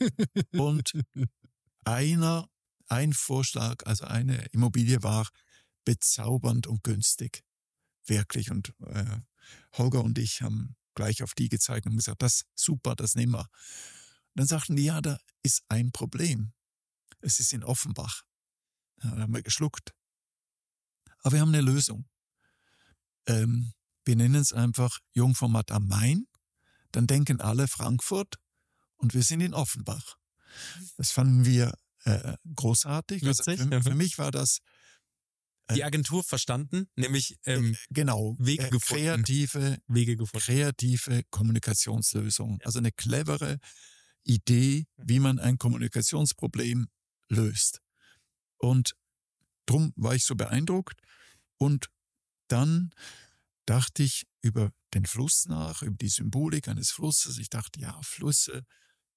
[LAUGHS] und einer, ein Vorschlag, also eine Immobilie war bezaubernd und günstig. Wirklich. Und äh, Holger und ich haben gleich auf die gezeigt und gesagt, das super, das nehmen wir. Und dann sagten die, ja, da ist ein Problem. Es ist in Offenbach. Ja, da haben wir geschluckt. Aber wir haben eine Lösung. Ähm, wir nennen es einfach Jungformat am Main. Dann denken alle Frankfurt und wir sind in Offenbach. Das fanden wir äh, großartig. Also für, ja. für mich war das Die Agentur verstanden, nämlich ähm, genau Wege äh, gefunden. kreative, Wege gefunden. kreative Kommunikationslösung. Also eine clevere Idee, wie man ein Kommunikationsproblem löst. Und drum war ich so beeindruckt. Und dann dachte ich über den Fluss nach, über die Symbolik eines Flusses. Ich dachte, ja, Flüsse,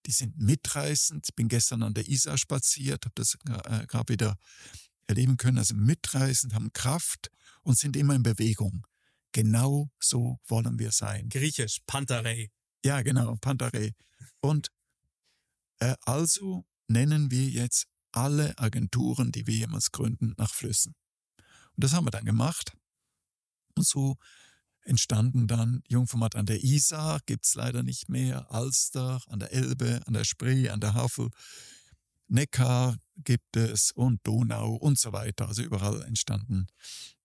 die sind mitreißend. Ich bin gestern an der Isar spaziert, habe das äh, gerade wieder erleben können. Also mitreißend, haben Kraft und sind immer in Bewegung. Genau so wollen wir sein. Griechisch, Pantarei. Ja, genau, Pantarei. Und äh, also nennen wir jetzt alle Agenturen, die wir jemals gründen, nach Flüssen. Und das haben wir dann gemacht. Und so entstanden dann Jungformat an der Isar, gibt's leider nicht mehr, Alster, an der Elbe, an der Spree, an der Havel, Neckar gibt es und Donau und so weiter. Also überall entstanden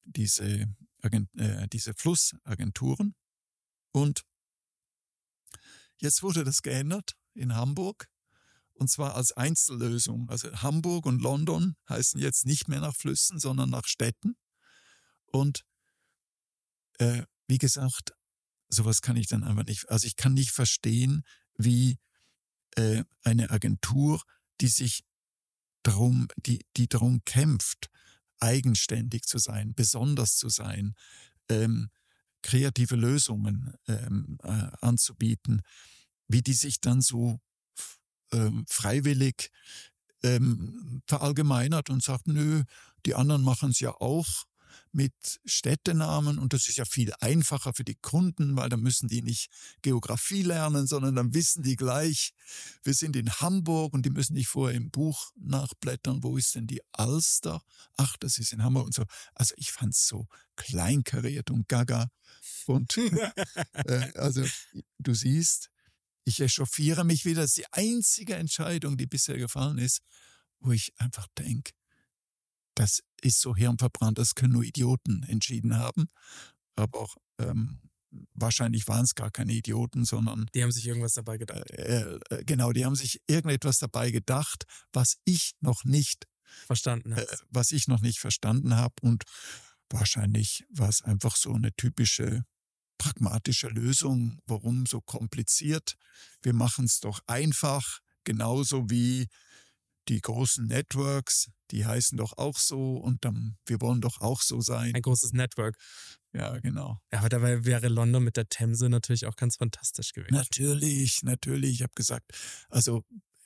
diese, äh, diese Flussagenturen. Und jetzt wurde das geändert in Hamburg. Und zwar als Einzellösung. Also Hamburg und London heißen jetzt nicht mehr nach Flüssen, sondern nach Städten. Und äh, wie gesagt, sowas kann ich dann einfach nicht. Also ich kann nicht verstehen, wie äh, eine Agentur, die sich darum, die, die darum kämpft, eigenständig zu sein, besonders zu sein, ähm, kreative Lösungen ähm, äh, anzubieten, wie die sich dann so ähm, freiwillig ähm, verallgemeinert und sagt, nö, die anderen machen es ja auch mit Städtenamen und das ist ja viel einfacher für die Kunden, weil dann müssen die nicht Geografie lernen, sondern dann wissen die gleich, wir sind in Hamburg und die müssen nicht vorher im Buch nachblättern, wo ist denn die Alster? Ach, das ist in Hamburg und so. Also ich fand es so kleinkariert und gaga und [LAUGHS] äh, also du siehst, ich echauffiere mich wieder. Das ist die einzige Entscheidung, die bisher gefallen ist, wo ich einfach denke, das ist so hirnverbrannt, das können nur Idioten entschieden haben. Aber auch ähm, wahrscheinlich waren es gar keine Idioten, sondern Die haben sich irgendwas dabei gedacht. äh, äh, genau, die haben sich irgendetwas dabei gedacht, was ich noch nicht, Verstanden. äh, was ich noch nicht verstanden habe. Und wahrscheinlich war es einfach so eine typische pragmatische Lösung. Warum so kompliziert? Wir machen es doch einfach, genauso wie die großen Networks, die heißen doch auch so und dann, wir wollen doch auch so sein. Ein großes Network. Ja, genau. Ja, aber dabei wäre London mit der Themse natürlich auch ganz fantastisch gewesen. Natürlich, natürlich. Ich habe gesagt, also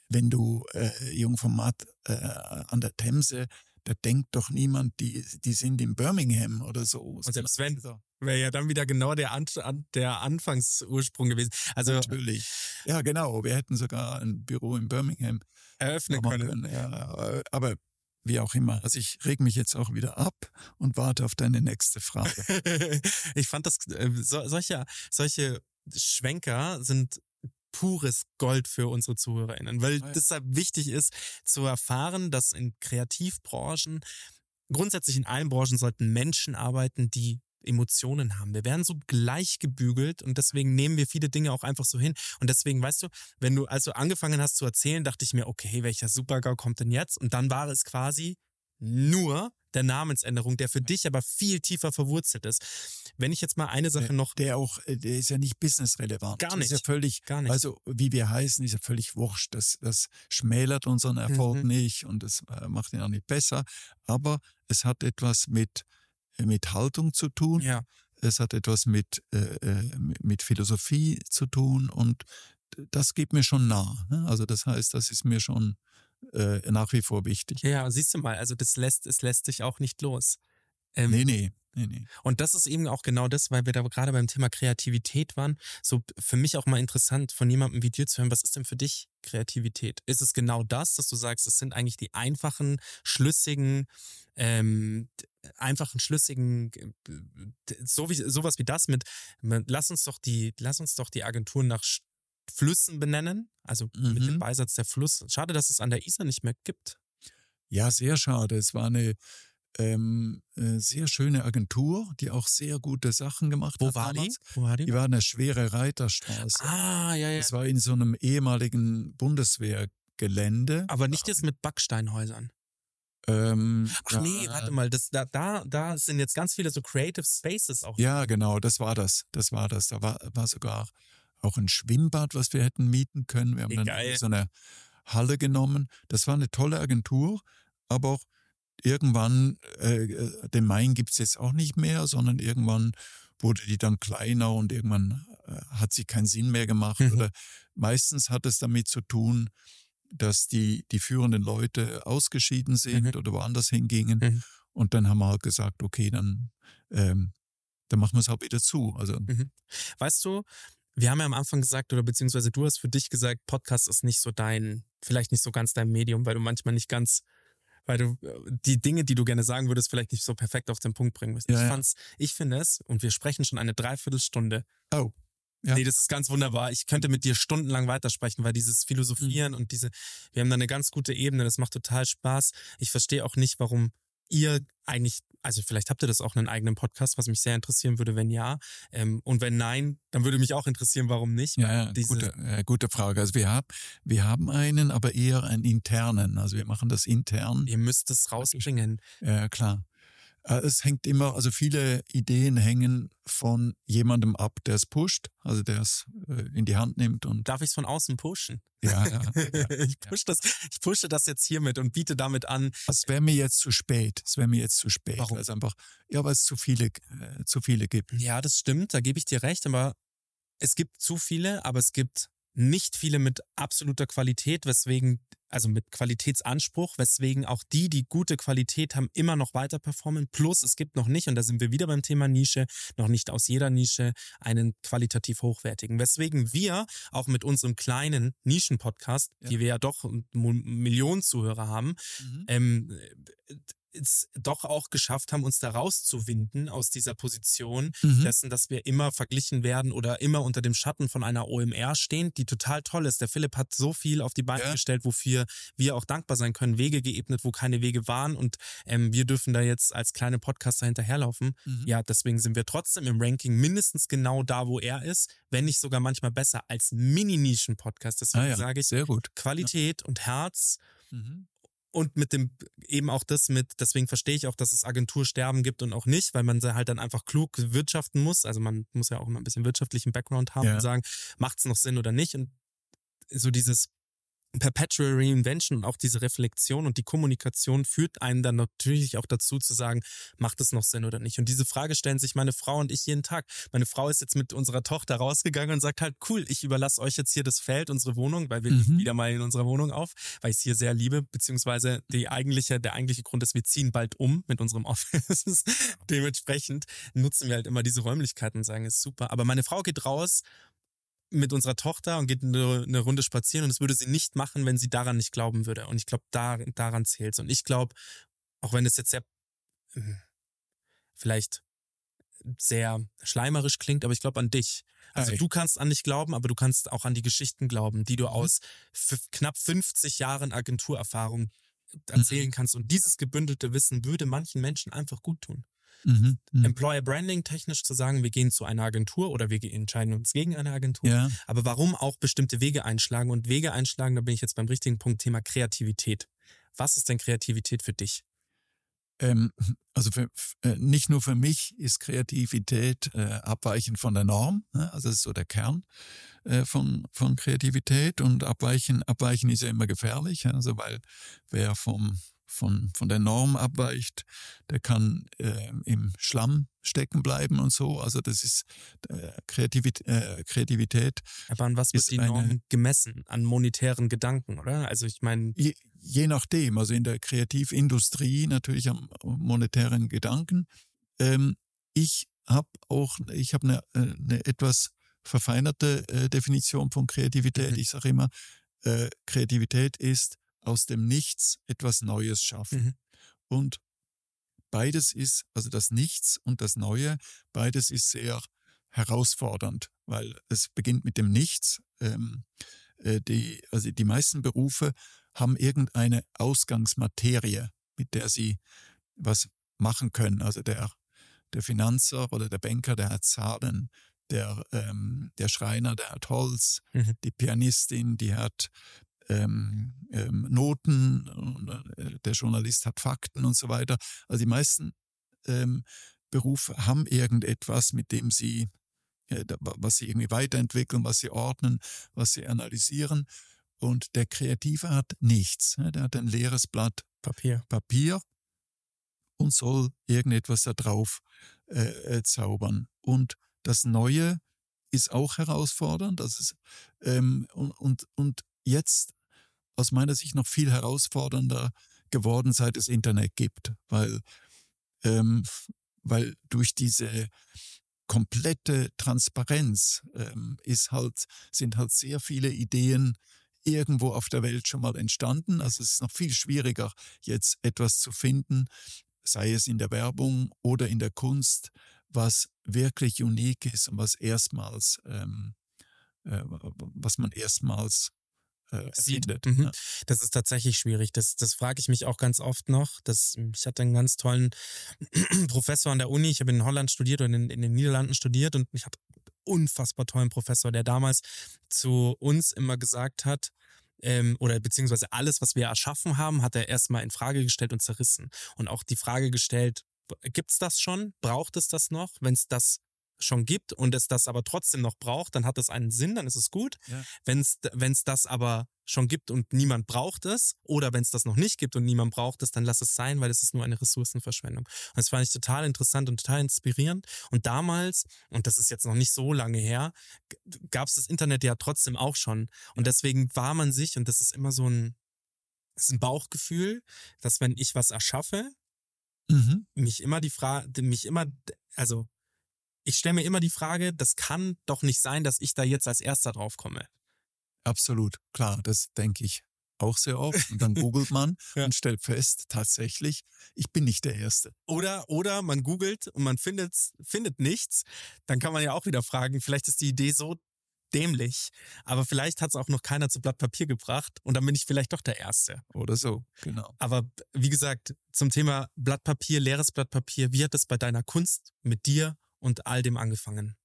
wenn du äh, Jungformat äh, an der Themse, da denkt doch niemand, die, die sind in Birmingham oder so. Und selbst wenn, wäre ja dann wieder genau der, An der Anfangsursprung gewesen. Also Natürlich. Ja, genau. Wir hätten sogar ein Büro in Birmingham eröffnen können. können. Ja, aber wie auch immer. Also ich reg mich jetzt auch wieder ab und warte auf deine nächste Frage. [LAUGHS] ich fand das, äh, so, solche, solche Schwenker sind pures Gold für unsere ZuhörerInnen, weil ja. deshalb wichtig ist zu erfahren, dass in Kreativbranchen, grundsätzlich in allen Branchen sollten Menschen arbeiten, die Emotionen haben. Wir werden so gleich gebügelt und deswegen nehmen wir viele Dinge auch einfach so hin. Und deswegen, weißt du, wenn du also angefangen hast zu erzählen, dachte ich mir, okay, welcher Supergau kommt denn jetzt? Und dann war es quasi nur der Namensänderung, der für dich aber viel tiefer verwurzelt ist. Wenn ich jetzt mal eine Sache noch. Der auch, äh, der ist ja nicht businessrelevant. Gar nicht. Das ist ja völlig, gar nicht. Also, wie wir heißen, ist ja völlig wurscht. Das, das schmälert unseren Erfolg mhm. nicht und das äh, macht ihn auch nicht besser. Aber es hat etwas mit, mit Haltung zu tun. Ja. Es hat etwas mit, äh, äh mit Philosophie zu tun und das geht mir schon nah. Ne? Also das heißt, das ist mir schon äh, nach wie vor wichtig. Ja, siehst du mal, also das lässt, es lässt sich auch nicht los. Ähm, nee, nee. Nee, nee. Und das ist eben auch genau das, weil wir da gerade beim Thema Kreativität waren. So für mich auch mal interessant, von jemandem wie dir zu hören, was ist denn für dich Kreativität? Ist es genau das, dass du sagst, es sind eigentlich die einfachen, schlüssigen, ähm, einfachen, schlüssigen, so wie, sowas wie das mit, lass uns doch die, lass uns doch die Agentur nach Flüssen benennen, also mhm. mit dem mhm. Beisatz der Fluss. Schade, dass es an der Isar nicht mehr gibt. Ja, sehr schade. Es war eine ähm, äh, sehr schöne Agentur, die auch sehr gute Sachen gemacht Wo hat. War damals. die? Wo war die? Die war eine schwere Reiterstraße. Ah, ja, ja. Das war in so einem ehemaligen Bundeswehrgelände. Aber nicht jetzt mit Backsteinhäusern. Ähm, Ach ja, nee, warte mal, das, da, da, da sind jetzt ganz viele so Creative Spaces auch. Ja, genau, das war das. Das war das. Da war, war sogar auch ein Schwimmbad, was wir hätten mieten können. Wir haben dann Geil. so eine Halle genommen. Das war eine tolle Agentur, aber auch irgendwann, äh, den Main gibt's jetzt auch nicht mehr, sondern irgendwann wurde die dann kleiner und irgendwann äh, hat sie keinen Sinn mehr gemacht. Mhm. Oder meistens hat es damit zu tun, dass die, die führenden Leute ausgeschieden sind mhm. oder woanders hingingen. Mhm. Und dann haben wir halt gesagt, okay, dann, ähm, dann machen wir es auch wieder zu. Also, mhm. Weißt du, wir haben ja am Anfang gesagt, oder beziehungsweise du hast für dich gesagt, Podcast ist nicht so dein, vielleicht nicht so ganz dein Medium, weil du manchmal nicht ganz, weil du äh, die Dinge, die du gerne sagen würdest, vielleicht nicht so perfekt auf den Punkt bringen wirst. Ja, ich fand's, ich finde es, und wir sprechen schon eine Dreiviertelstunde. Oh. Ja. Nee, das ist ganz wunderbar. Ich könnte mit dir stundenlang weitersprechen, weil dieses Philosophieren mhm. und diese, wir haben da eine ganz gute Ebene, das macht total Spaß. Ich verstehe auch nicht, warum ihr eigentlich, also vielleicht habt ihr das auch einen eigenen Podcast, was mich sehr interessieren würde, wenn ja. Ähm, und wenn nein, dann würde mich auch interessieren, warum nicht. Ja, ja gute, äh, gute Frage. Also wir haben, wir haben einen, aber eher einen internen. Also wir machen das intern. Ihr müsst es rausbringen. Ja, klar. Äh, es hängt immer, also viele Ideen hängen von jemandem ab, der es pusht, also der es äh, in die Hand nimmt und. Darf ich es von außen pushen? Ja, [LAUGHS] ja. ja ich push das, ich pushe das jetzt hiermit und biete damit an. Es wäre mir jetzt zu spät. Es wäre mir jetzt zu spät. Warum? Weil es einfach, ja, weil es zu viele, äh, zu viele gibt. Ja, das stimmt, da gebe ich dir recht, aber es gibt zu viele, aber es gibt nicht viele mit absoluter Qualität, weswegen, also mit Qualitätsanspruch, weswegen auch die, die gute Qualität haben, immer noch weiter performen. Plus es gibt noch nicht, und da sind wir wieder beim Thema Nische, noch nicht aus jeder Nische einen qualitativ hochwertigen. Weswegen wir auch mit unserem kleinen Nischen-Podcast, ja. die wir ja doch Millionen Zuhörer haben, mhm. ähm, es doch auch geschafft haben, uns da rauszuwinden aus dieser Position mhm. dessen, dass wir immer verglichen werden oder immer unter dem Schatten von einer OMR stehen, die total toll ist. Der Philipp hat so viel auf die Beine ja. gestellt, wofür wir auch dankbar sein können, Wege geebnet, wo keine Wege waren und ähm, wir dürfen da jetzt als kleine Podcaster hinterherlaufen. Mhm. Ja, deswegen sind wir trotzdem im Ranking mindestens genau da, wo er ist, wenn nicht sogar manchmal besser als Mini-Nischen-Podcast. Deswegen ah ja, sage ich, sehr gut. Qualität ja. und Herz mhm und mit dem eben auch das mit, deswegen verstehe ich auch, dass es Agentursterben gibt und auch nicht, weil man halt dann einfach klug wirtschaften muss. Also man muss ja auch immer ein bisschen wirtschaftlichen Background haben ja. und sagen, macht es noch Sinn oder nicht. Und so dieses Perpetual Reinvention und auch diese Reflexion und die Kommunikation führt einen dann natürlich auch dazu zu sagen, macht es noch Sinn oder nicht? Und diese Frage stellen sich meine Frau und ich jeden Tag. Meine Frau ist jetzt mit unserer Tochter rausgegangen und sagt halt, cool, ich überlasse euch jetzt hier das Feld, unsere Wohnung, weil wir Mhm. wieder mal in unserer Wohnung auf, weil ich es hier sehr liebe, beziehungsweise die eigentliche, der eigentliche Grund ist, wir ziehen bald um mit unserem [LAUGHS] Office. Dementsprechend nutzen wir halt immer diese Räumlichkeiten und sagen, ist super. Aber meine Frau geht raus mit unserer Tochter und geht eine, eine Runde spazieren und das würde sie nicht machen, wenn sie daran nicht glauben würde. Und ich glaube, da, daran zählt Und ich glaube, auch wenn es jetzt sehr hm, vielleicht sehr schleimerisch klingt, aber ich glaube an dich. Also Ei. du kannst an dich glauben, aber du kannst auch an die Geschichten glauben, die du Mhm. aus knapp 50 Jahren Agenturerfahrung Mhm. erzählen kannst. Und dieses gebündelte Wissen würde manchen Menschen einfach gut tun. Mhm. Mhm. Employer Branding technisch zu sagen, wir gehen zu einer Agentur oder wir entscheiden uns gegen eine Agentur. Ja. Aber warum auch bestimmte Wege einschlagen? Und Wege einschlagen, da bin ich jetzt beim richtigen Punkt, Thema Kreativität. Was ist denn Kreativität für dich? Ähm, also für, äh, nicht nur für mich ist Kreativität äh, abweichen von der Norm, ne? also das ist so der Kern äh, von, von Kreativität und abweichen, abweichen ist ja immer gefährlich, also weil wer vom, von, von der Norm abweicht, der kann äh, im Schlamm stecken bleiben und so, also das ist äh, Kreativität, äh, Kreativität Aber an was wird Ist die eine- Norm gemessen? An monetären Gedanken, oder? Also ich meine, Je, je nachdem, also in der Kreativindustrie natürlich am monetären Gedanken. Ähm, ich habe auch, ich habe eine, äh, eine etwas verfeinerte äh, Definition von Kreativität. Mhm. Ich sage immer, äh, Kreativität ist aus dem Nichts etwas Neues schaffen. Mhm. Und beides ist, also das Nichts und das Neue, beides ist sehr herausfordernd, weil es beginnt mit dem Nichts. Ähm, äh, die, also die meisten Berufe haben irgendeine Ausgangsmaterie, mit der sie was machen können. Also der, der Finanzer oder der Banker, der hat Zahlen, der, ähm, der Schreiner, der hat Holz, Mhm. die Pianistin, die hat ähm, ähm, Noten, äh, der Journalist hat Fakten und so weiter. Also die meisten ähm, Berufe haben irgendetwas, mit dem sie, äh, was sie irgendwie weiterentwickeln, was sie ordnen, was sie analysieren. Und der Kreative hat nichts. ne? Der hat ein leeres Blatt Papier. Papier und soll irgendetwas da drauf äh, äh, zaubern. Und das Neue ist auch herausfordernd. Das ist, ähm, und, und, und jetzt aus meiner Sicht noch viel herausfordernder geworden, seit es Internet gibt, weil, ähm, weil durch diese komplette Transparenz ähm, ist halt, sind halt sehr viele Ideen irgendwo auf der Welt schon mal entstanden. Also es ist noch viel schwieriger, jetzt etwas zu finden, sei es in der Werbung oder in der Kunst, was wirklich unique ist und was erstmals, ähm, äh, was man erstmals äh, Sieht. Mhm. Ja. Das ist tatsächlich schwierig. Das, das frage ich mich auch ganz oft noch. Das, ich hatte einen ganz tollen [CLEARS THROAT] Professor an der Uni. Ich habe in Holland studiert und in, in den Niederlanden studiert und ich hatte einen unfassbar tollen Professor, der damals zu uns immer gesagt hat, ähm, oder beziehungsweise alles, was wir erschaffen haben, hat er erstmal in Frage gestellt und zerrissen. Und auch die Frage gestellt, gibt's das schon? Braucht es das noch? Wenn es das schon gibt und es das aber trotzdem noch braucht, dann hat es einen Sinn, dann ist es gut. Ja. Wenn es das aber schon gibt und niemand braucht es, oder wenn es das noch nicht gibt und niemand braucht es, dann lass es sein, weil es ist nur eine Ressourcenverschwendung. Und das fand ich total interessant und total inspirierend. Und damals, und das ist jetzt noch nicht so lange her, gab es das Internet ja trotzdem auch schon. Und deswegen war man sich, und das ist immer so ein, das ist ein Bauchgefühl, dass wenn ich was erschaffe, Mhm. mich immer die Frage, mich immer, also ich stelle mir immer die Frage, das kann doch nicht sein, dass ich da jetzt als erster drauf komme. Absolut, klar, das denke ich auch sehr oft. Und dann googelt [LAUGHS] man Ja. und stellt fest, tatsächlich, ich bin nicht der Erste. Oder, oder man googelt und man findet, findet nichts. Dann kann man ja auch wieder fragen, vielleicht ist die Idee so dämlich, aber vielleicht hat es auch noch keiner zu Blatt Papier gebracht und dann bin ich vielleicht doch der Erste. Oder so, genau. Aber wie gesagt, zum Thema Blatt Papier, leeres Blatt Papier, wie hat es bei deiner Kunst mit dir und all dem angefangen?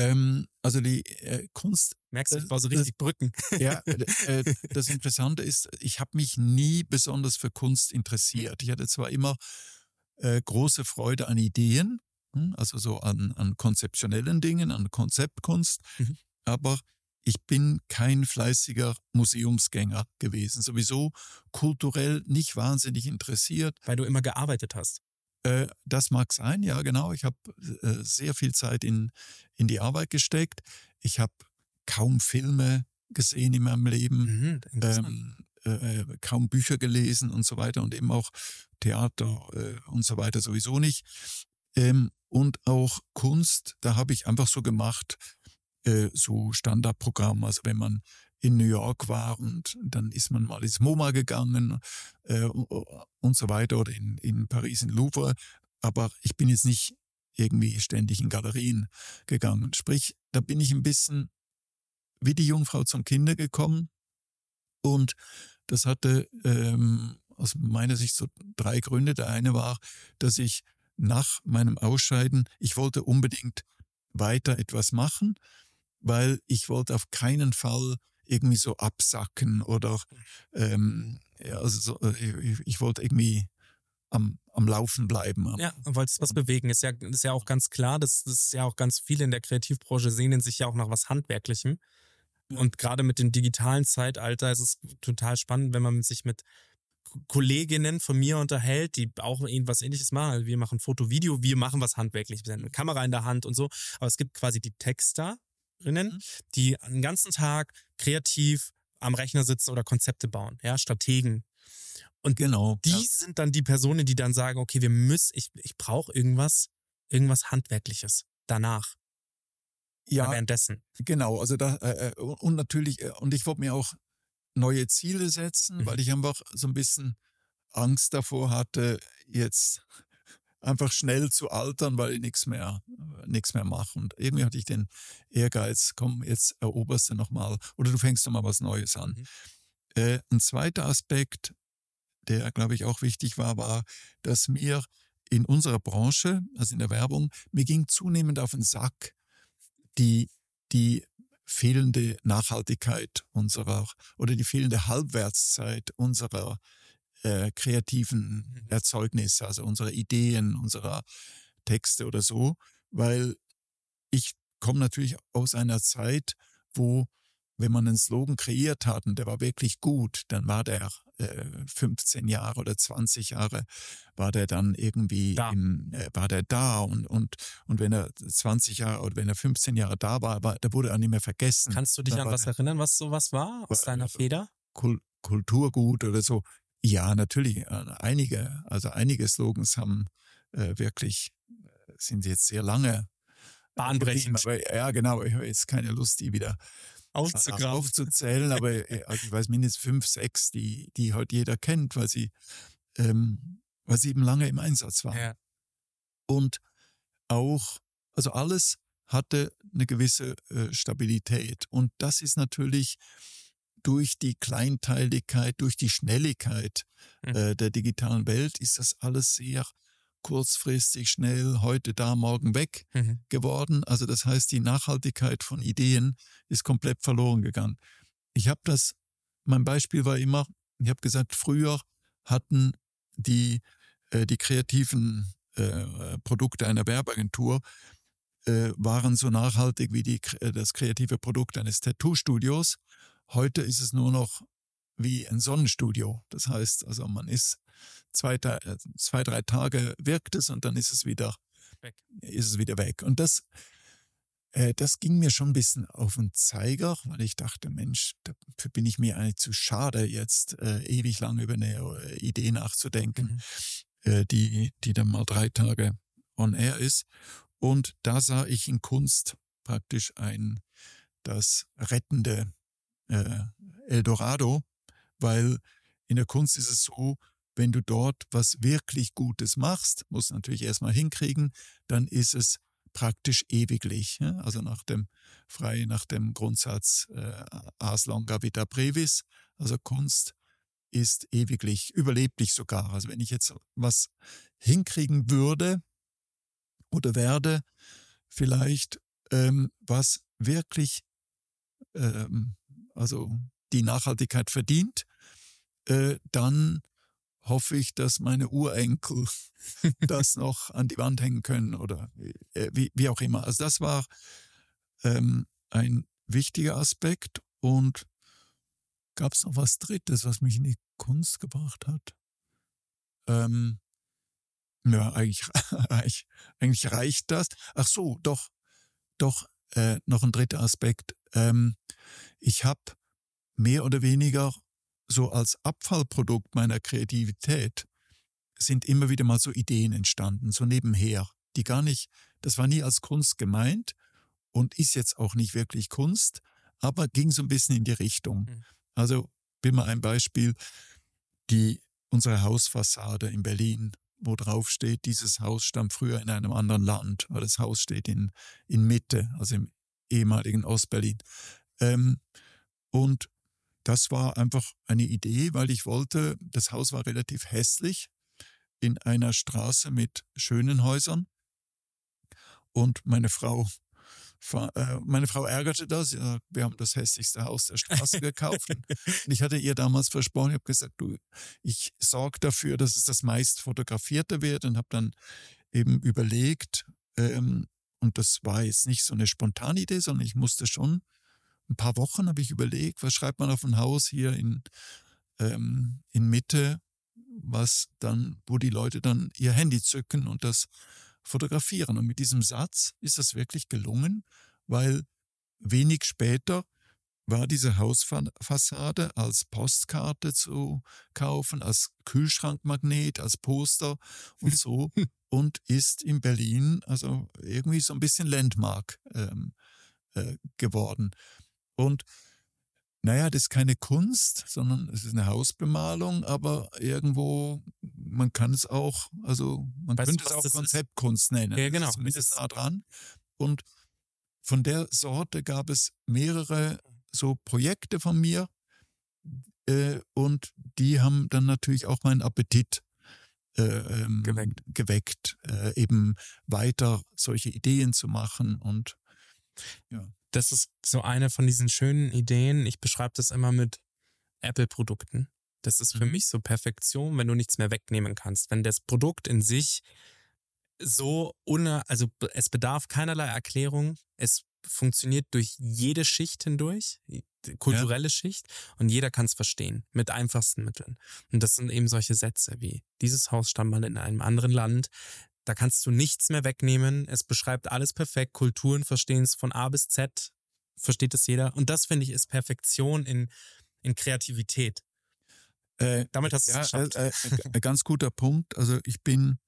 Ähm, also die äh, Kunst Merkst du, Das- ich baue so das- richtig Brücken. [LAUGHS] Ja, äh, äh, das Interessante ist, ich habe mich nie besonders für Kunst interessiert. Ich hatte zwar immer äh, große Freude an Ideen, hm, also so an, an konzeptionellen Dingen, an Konzeptkunst, Mhm. aber ich bin kein fleißiger Museumsgänger gewesen, sowieso kulturell nicht wahnsinnig interessiert. Weil du immer gearbeitet hast. Äh, das mag sein, ja genau. Ich habe äh, sehr viel Zeit in, in die Arbeit gesteckt. Ich habe kaum Filme gesehen in meinem Leben, Mhm, ähm, äh, kaum Bücher gelesen und so weiter und eben auch Theater äh, und so weiter sowieso nicht. Ähm, und auch Kunst, da habe ich einfach so gemacht, äh, so Standardprogramm. Also wenn man in New York war und dann ist man mal ins MoMA gegangen äh, und so weiter oder in, in Paris in Louvre. Aber ich bin jetzt nicht irgendwie ständig in Galerien gegangen. Sprich, da bin ich ein bisschen wie die Jungfrau zum Kinder gekommen und das hatte ähm, aus meiner Sicht so drei Gründe. Der eine war, dass ich nach meinem Ausscheiden, ich wollte unbedingt weiter etwas machen, weil ich wollte auf keinen Fall irgendwie so absacken oder ähm, ja, also so, äh, ich, ich wollte irgendwie am, am Laufen bleiben. Ja, wolltest was bewegen. Ist ja, ist ja auch ganz klar, das, das ist ja auch ganz viele in der Kreativbranche sehnen sich ja auch nach was Handwerklichem. Und gerade mit dem digitalen Zeitalter ist es total spannend, wenn man sich mit Kolleginnen von mir unterhält, die auch irgendwas ähnliches machen. Also wir machen Foto, Video, wir machen was handwerklich. Wir haben eine Kamera in der Hand und so. Aber es gibt quasi die Texterinnen, Mhm. die den ganzen Tag kreativ am Rechner sitzen oder Konzepte bauen, ja, Strategen. Und Genau. die ja. sind dann die Personen, die dann sagen, okay, wir müssen, ich, ich brauche irgendwas, irgendwas Handwerkliches danach, ja, währenddessen. Genau, also da äh, und natürlich und ich wollte mir auch neue Ziele setzen, Mhm. weil ich einfach so ein bisschen Angst davor hatte, jetzt einfach schnell zu altern, weil ich nichts mehr nichts mehr mache und irgendwie hatte ich den Ehrgeiz, komm, jetzt eroberst du noch mal oder du fängst noch mal was Neues an. Mhm. Äh, ein zweiter Aspekt, der glaube ich auch wichtig war, war, dass mir in unserer Branche, also in der Werbung, mir ging zunehmend auf den Sack, die, die fehlende Nachhaltigkeit unserer oder die fehlende Halbwertszeit unserer äh, kreativen Mhm. Erzeugnisse, also unserer Ideen, unserer Texte oder so, weil ich komme natürlich aus einer Zeit, wo wenn man einen Slogan kreiert hat und der war wirklich gut, dann war der äh, 15 Jahre oder 20 Jahre, war der dann irgendwie Da. Im, äh, war der da und, und, und wenn er 20 Jahre oder wenn er 15 Jahre da war, war da wurde er nicht mehr vergessen. Kannst du dich Da an was der erinnern, was sowas war aus War- deiner Feder? Kul Kulturgut oder so. Ja, natürlich. äh, Einige, also einige Slogans haben äh, wirklich, äh, sind jetzt sehr lange Bahnbrechend. geblieben, Aber, ja, genau. Ich habe jetzt keine Lust, die wieder Aufzugraben. aufzuzählen, aber äh, [LAUGHS] also ich weiß mindestens fünf, sechs, die, die heute jeder kennt, weil sie, ähm, weil sie eben lange im Einsatz waren. Ja. Und auch, also alles hatte eine gewisse äh, Stabilität. Und das ist natürlich durch die Kleinteiligkeit, durch die Schnelligkeit Mhm. äh, der digitalen Welt ist das alles sehr kurzfristig, schnell, heute da, morgen weg Mhm. geworden. Also das heißt, die Nachhaltigkeit von Ideen ist komplett verloren gegangen. Ich habe das, mein Beispiel war immer, ich habe gesagt, früher hatten die, äh, die kreativen äh, Produkte einer Werbeagentur äh, waren so nachhaltig wie die, äh, das kreative Produkt eines Tattoo-Studios. Heute ist es nur noch wie ein Sonnenstudio. Das heißt, also man ist zwei, äh, zwei drei Tage wirkt es und dann ist es wieder Weg. ist es wieder weg. Und das, äh, das ging mir schon ein bisschen auf den Zeiger, weil ich dachte, Mensch, dafür bin ich mir eigentlich zu schade, jetzt äh, ewig lang über eine äh, Idee nachzudenken, äh, die, die dann mal drei Tage on air ist. Und da sah ich in Kunst praktisch ein, das rettende äh, Eldorado, weil in der Kunst ist es so, wenn du dort was wirklich Gutes machst, musst du natürlich erstmal hinkriegen, dann ist es praktisch ewiglich. Ja? Also nach dem frei nach dem Grundsatz äh, Ars longa vita brevis, also Kunst ist ewiglich, überleblich sogar. Also wenn ich jetzt was hinkriegen würde oder werde, vielleicht ähm, was wirklich ähm, also die Nachhaltigkeit verdient, äh, dann hoffe ich, dass meine Urenkel [LAUGHS] das noch an die Wand hängen können oder äh, wie, wie auch immer. Also das war ähm, ein wichtiger Aspekt. Und gab es noch was Drittes, was mich in die Kunst gebracht hat? Ähm, ja, eigentlich, [LAUGHS] eigentlich, reicht das. Ach so, doch, doch, äh, noch ein dritter Aspekt. Ähm, ich habe mehr oder weniger so als Abfallprodukt meiner Kreativität sind immer wieder mal so Ideen entstanden, so nebenher, die gar nicht, das war nie als Kunst gemeint und ist jetzt auch nicht wirklich Kunst, aber ging so ein bisschen in die Richtung. Mhm. Also, will mal ein Beispiel, die, unsere Hausfassade in Berlin, wo drauf steht, dieses Haus stammt früher in einem anderen Land, weil das Haus steht in, in Mitte, also im ehemaligen Ostberlin. Ähm, und das war einfach eine Idee, weil ich wollte, das Haus war relativ hässlich in einer Straße mit schönen Häusern. Und meine Frau, äh, meine Frau ärgerte das. Wir haben das hässlichste Haus der Straße [LAUGHS] gekauft. und ich hatte ihr damals versprochen, ich habe gesagt, du, ich sorge dafür, dass es das meist fotografierte wird und habe dann eben überlegt, ähm, und das war jetzt nicht so eine spontane Idee, sondern ich musste schon ein paar Wochen habe ich überlegt, was schreibt man auf ein Haus hier in, ähm, in Mitte, was dann, wo die Leute dann ihr Handy zücken und das fotografieren. Und mit diesem Satz ist das wirklich gelungen, weil wenig später war diese Hausfassade als Postkarte zu kaufen, als Kühlschrankmagnet, als Poster und so [LAUGHS] und ist in Berlin also irgendwie so ein bisschen Landmark ähm, äh, geworden. Und naja, das ist keine Kunst, sondern es ist eine Hausbemalung, aber irgendwo, man kann es auch, also man weißt könnte du, es auch Konzeptkunst nennen. Ja, genau. Zumindest nah dran. Und von der Sorte gab es mehrere so Projekte von mir äh, und die haben dann natürlich auch meinen Appetit äh, ähm, geweckt, geweckt äh, eben weiter solche Ideen zu machen und ja das ist so eine von diesen schönen Ideen. Ich beschreibe das immer mit Apple-Produkten. Das ist für mhm. mich so Perfektion, wenn du nichts mehr wegnehmen kannst. Wenn das Produkt in sich so ohne, also es bedarf keinerlei Erklärung. Es funktioniert durch jede Schicht hindurch, kulturelle ja. Schicht, und jeder kann es verstehen mit einfachsten Mitteln. Und das sind eben solche Sätze wie dieses Haus stammt mal in einem anderen Land. Da kannst du nichts mehr wegnehmen. Es beschreibt alles perfekt. Kulturen verstehen es von A bis Z. Versteht es jeder. Und das, finde ich, ist Perfektion in, in Kreativität. Äh, Damit hast du ja, es geschafft. Äh, äh, ein ganz guter Punkt. Also ich bin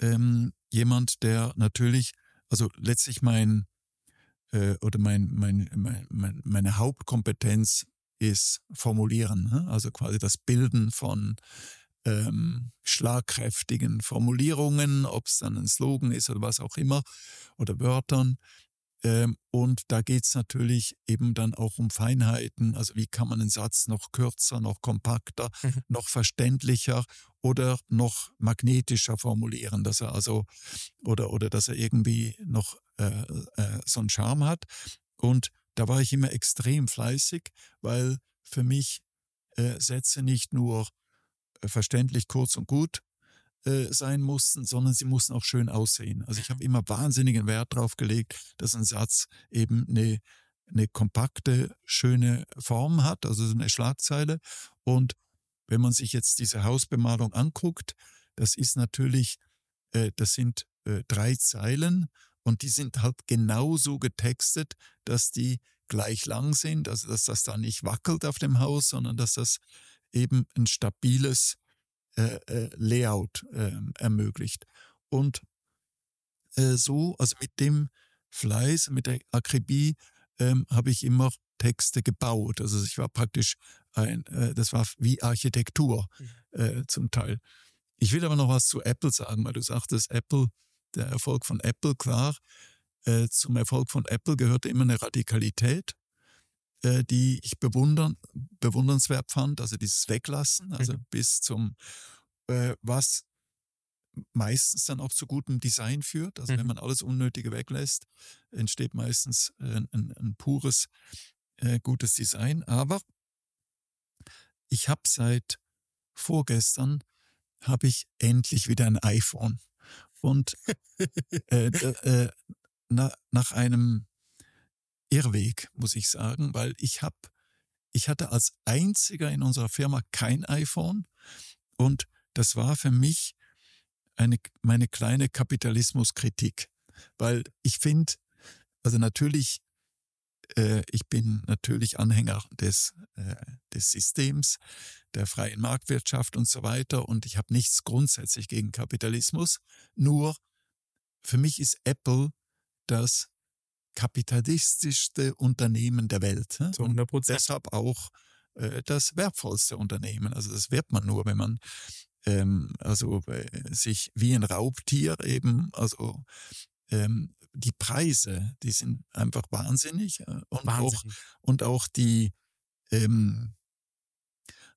ähm, jemand, der natürlich, also letztlich mein äh, oder mein, mein, mein, mein, meine Hauptkompetenz ist Formulieren, ne? also quasi das Bilden von ähm, schlagkräftigen Formulierungen, ob es dann ein Slogan ist oder was auch immer, oder Wörtern. Ähm, und da geht es natürlich eben dann auch um Feinheiten. Also wie kann man einen Satz noch kürzer, noch kompakter, mhm. noch verständlicher oder noch magnetischer formulieren, dass er also oder oder dass er irgendwie noch äh, äh, so einen Charme hat. Und da war ich immer extrem fleißig, weil für mich äh, Sätze nicht nur äh, verständlich kurz und gut äh, sein mussten, sondern sie mussten auch schön aussehen. Also ich habe mhm. immer wahnsinnigen Wert darauf gelegt, dass ein Satz eben eine, eine kompakte, schöne Form hat, also so eine Schlagzeile. Und wenn man sich jetzt diese Hausbemalung anguckt, das ist natürlich, äh, das sind äh, drei Zeilen und die sind halt genauso getextet, dass die gleich lang sind, also dass das da nicht wackelt auf dem Haus, sondern dass das eben ein stabiles äh, äh, Layout äh, ermöglicht. Und äh, so, also mit dem Fleiß, mit der Akribie, ähm, habe ich immer Texte gebaut. Also ich war praktisch ein, äh, das war wie Architektur mhm. zum Teil. Ich will aber noch was zu Apple sagen, weil du sagtest, Apple, der Erfolg von Apple, klar, zum Erfolg von Apple gehörte immer eine Radikalität. Äh, die ich bewundern, bewundernswert fand, also dieses Weglassen, also mhm. bis zum, äh, was meistens dann auch zu gutem Design führt. Also mhm. wenn man alles Unnötige weglässt, entsteht meistens äh, ein, ein, pures, äh, gutes Design. Aber ich habe seit vorgestern, habe ich endlich wieder ein iPhone. Und [LAUGHS] äh, äh, na, nach einem Irrweg, muss ich sagen, weil ich habe, ich hatte als einziger in unserer Firma kein iPhone und das war für mich eine, meine kleine Kapitalismuskritik, weil ich finde, also natürlich, äh, ich bin natürlich Anhänger des, äh, des Systems, der freien Marktwirtschaft und so weiter und ich habe nichts grundsätzlich gegen Kapitalismus, nur für mich ist Apple das kapitalistischste Unternehmen der Welt. Zu 100 Prozent. Deshalb auch äh, das wertvollste Unternehmen. Also das wird man nur, wenn man ähm, also äh, sich wie ein Raubtier eben, also ähm, die Preise, die sind einfach wahnsinnig äh, und Wahnsinnig. auch und auch die ähm,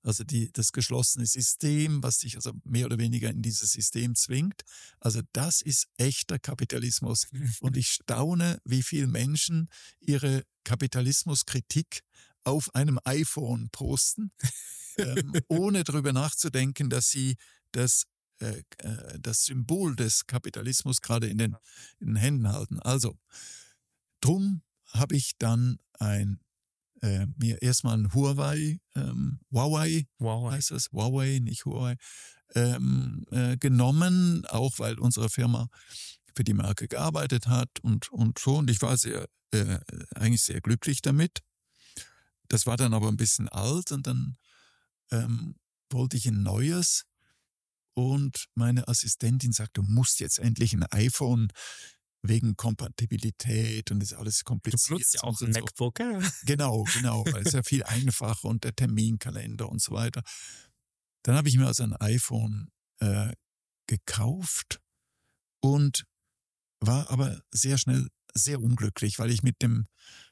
also die, das geschlossene System, was dich also mehr oder weniger in dieses System zwingt. Also das ist echter Kapitalismus. Und [LAUGHS] ich staune, wie viele Menschen ihre Kapitalismuskritik auf einem iPhone posten, ähm, [LAUGHS] ohne darüber nachzudenken, dass sie das, äh, äh, das Symbol des Kapitalismus gerade in den, in den Händen halten. Also, drum habe ich dann ein äh, mir erstmal ein Huawei, ähm, Huawei Wow. heißt das, Huawei, nicht Huawei, ähm, äh, genommen, auch weil unsere Firma für die Marke gearbeitet hat und, und so. Und ich war sehr, äh, eigentlich sehr glücklich damit. Das war dann aber ein bisschen alt und dann ähm, wollte ich ein neues. Und meine Assistentin sagte, du musst jetzt endlich ein iPhone wegen Kompatibilität und ist alles Du kompliziert. benutzt ja auch ein so. MacBook. ja? Genau, genau, weil es ja viel [LAUGHS] einfacher und der Terminkalender und so weiter. Dann habe ich mir also ein iPhone äh, gekauft und war aber sehr schnell sehr unglücklich, weil ich mit dem,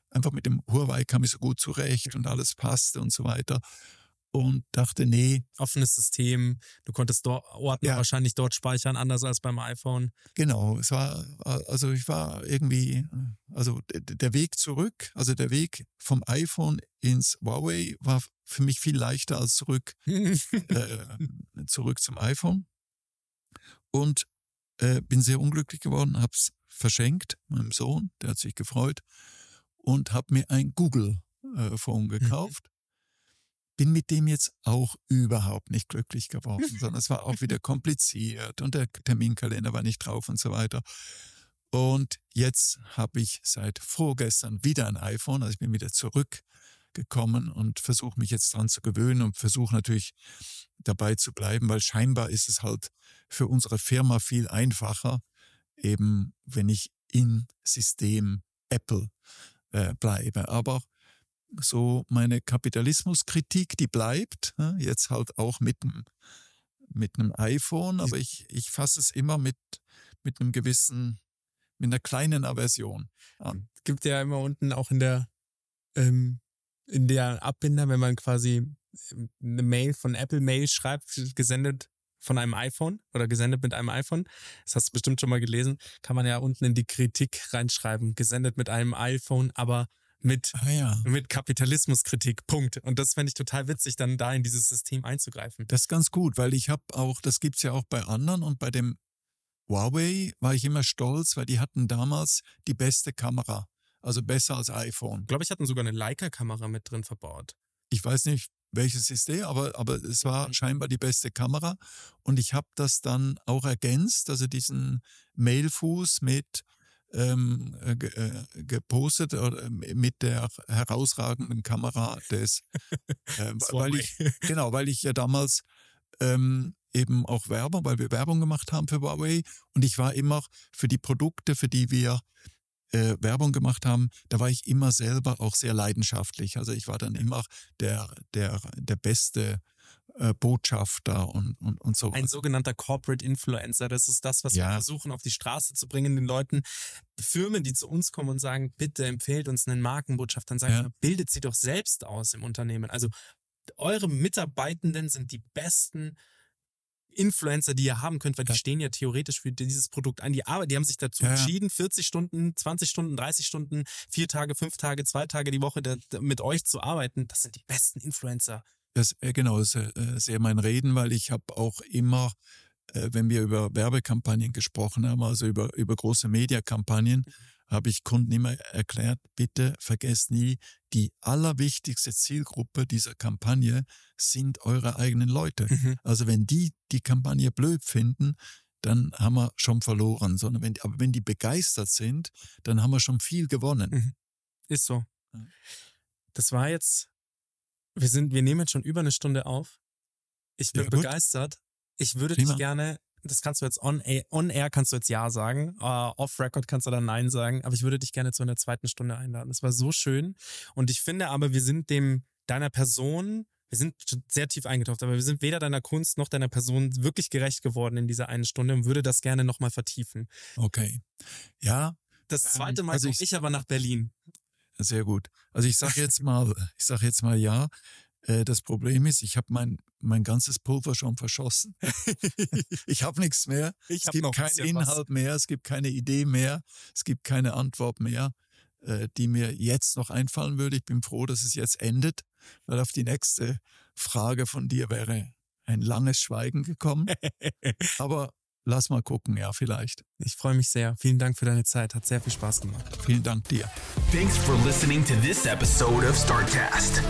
einfach mit dem Huawei kam ich so gut zurecht und alles passte und so weiter. Und dachte, nee, Offenes System. Du konntest dort Ordner Ja. wahrscheinlich dort speichern, anders als beim iPhone. Genau, es war, also ich war irgendwie, also der Weg zurück, also der Weg vom iPhone ins Huawei war für mich viel leichter als zurück, [LAUGHS] äh, zurück zum iPhone. Und äh, bin sehr unglücklich geworden, hab's verschenkt meinem Sohn, der hat sich gefreut und habe mir ein Google äh, Phone gekauft. Bin mit dem jetzt auch überhaupt nicht glücklich geworden, [LAUGHS] sondern es war auch wieder kompliziert und der Terminkalender war nicht drauf und so weiter. Und jetzt habe ich seit vorgestern wieder ein iPhone, also ich bin wieder zurückgekommen und versuche mich jetzt dran zu gewöhnen und versuche natürlich dabei zu bleiben, weil scheinbar ist es halt für unsere Firma viel einfacher, eben wenn ich in System Apple äh, bleibe. Aber so meine Kapitalismuskritik, die bleibt, jetzt halt auch mit einem mit einem iPhone, aber ich, ich fasse es immer mit, mit einem gewissen, mit einer kleinen Aversion an. gibt ja immer unten auch in der ähm, in der Abbinder, wenn man quasi ähm, eine Mail von Apple Mail schreibt, gesendet von einem iPhone oder gesendet mit einem iPhone, das hast du bestimmt schon mal gelesen, kann man ja unten in die Kritik reinschreiben, gesendet mit einem iPhone, aber mit Ah ja. mit Kapitalismuskritik, Punkt. Und das fände ich total witzig, dann da in dieses System einzugreifen. Das ist ganz gut, weil ich habe auch, das gibt's ja auch bei anderen und bei dem Huawei war ich immer stolz, weil die hatten damals die beste Kamera. Also besser als iPhone. Ich glaube, ich hatte sogar eine Leica-Kamera mit drin verbaut. Ich weiß nicht, welches System, aber, aber es war scheinbar die beste Kamera. Und ich habe das dann auch ergänzt, also diesen Mailfuß mit ähm, äh, äh, gepostet oder mit der herausragenden Kamera des, [LAUGHS] äh, Das weil ich, genau, weil ich ja damals ähm, eben auch Werbung, weil wir Werbung gemacht haben für Huawei. Und ich war immer für die Produkte, für die wir äh, Werbung gemacht haben, da war ich immer selber auch sehr leidenschaftlich. Also ich war dann immer der, der, der beste äh, Botschafter und, und, und so. Ein sogenannter Corporate Influencer, das ist das, was wir Ja. versuchen auf die Straße zu bringen, den Leuten, Firmen, die zu uns kommen und sagen, bitte empfehlt uns einen Markenbotschafter, dann sagen Ja. wir, bildet sie doch selbst aus im Unternehmen. Also eure Mitarbeitenden sind die besten Influencer, die ihr haben könnt, weil die Ja. stehen ja theoretisch für dieses Produkt an. Die Arbeit, die haben sich dazu ja. entschieden, 40 Stunden, 20 Stunden, 30 Stunden, vier Tage, fünf Tage, zwei Tage die Woche da, da mit euch zu arbeiten. Das sind die besten Influencer. Das, äh, genau, das ist äh, sehr mein Reden, weil ich habe auch immer, äh, wenn wir über Werbekampagnen gesprochen haben, also über, über große Mediakampagnen, habe ich Kunden immer erklärt, bitte vergesst nie, die allerwichtigste Zielgruppe dieser Kampagne sind eure eigenen Leute. Mhm. Also wenn die die Kampagne blöd finden, dann haben wir schon verloren. Sondern wenn, aber wenn die begeistert sind, dann haben wir schon viel gewonnen. Mhm. Ist so. Das war jetzt, wir sind, wir nehmen jetzt schon über eine Stunde auf. Ich bin Ja, begeistert. Ich würde Prima. dich gerne, das kannst du jetzt on air, on air kannst du jetzt Ja sagen, äh, off record kannst du dann Nein sagen, aber ich würde dich gerne zu einer zweiten Stunde einladen. Das war so schön. Und ich finde aber, wir sind dem, deiner Person, wir sind sehr tief eingetaucht, aber wir sind weder deiner Kunst noch deiner Person wirklich gerecht geworden in dieser einen Stunde und würde das gerne nochmal vertiefen. Okay. Ja, Das Ähm, zweite Mal also komm ich- ich aber nach Berlin. Sehr gut. Also ich sage jetzt mal, [LAUGHS] ich sage jetzt mal ja. Äh, Das Problem ist, ich habe mein mein ganzes Pulver schon verschossen. [LAUGHS] ich habe nichts mehr. Ich es gibt keinen bisschen was. Inhalt mehr. Es gibt keine Idee mehr. Es gibt keine Antwort mehr, äh, die mir jetzt noch einfallen würde. Ich bin froh, dass es jetzt endet, weil auf die nächste Frage von dir wäre ein langes Schweigen gekommen. [LAUGHS] Aber lass mal gucken, ja, vielleicht. Ich freue mich sehr. Vielen Dank für deine Zeit. Hat sehr viel Spaß gemacht. Vielen Dank dir. Thanks for listening to this episode of StartCast.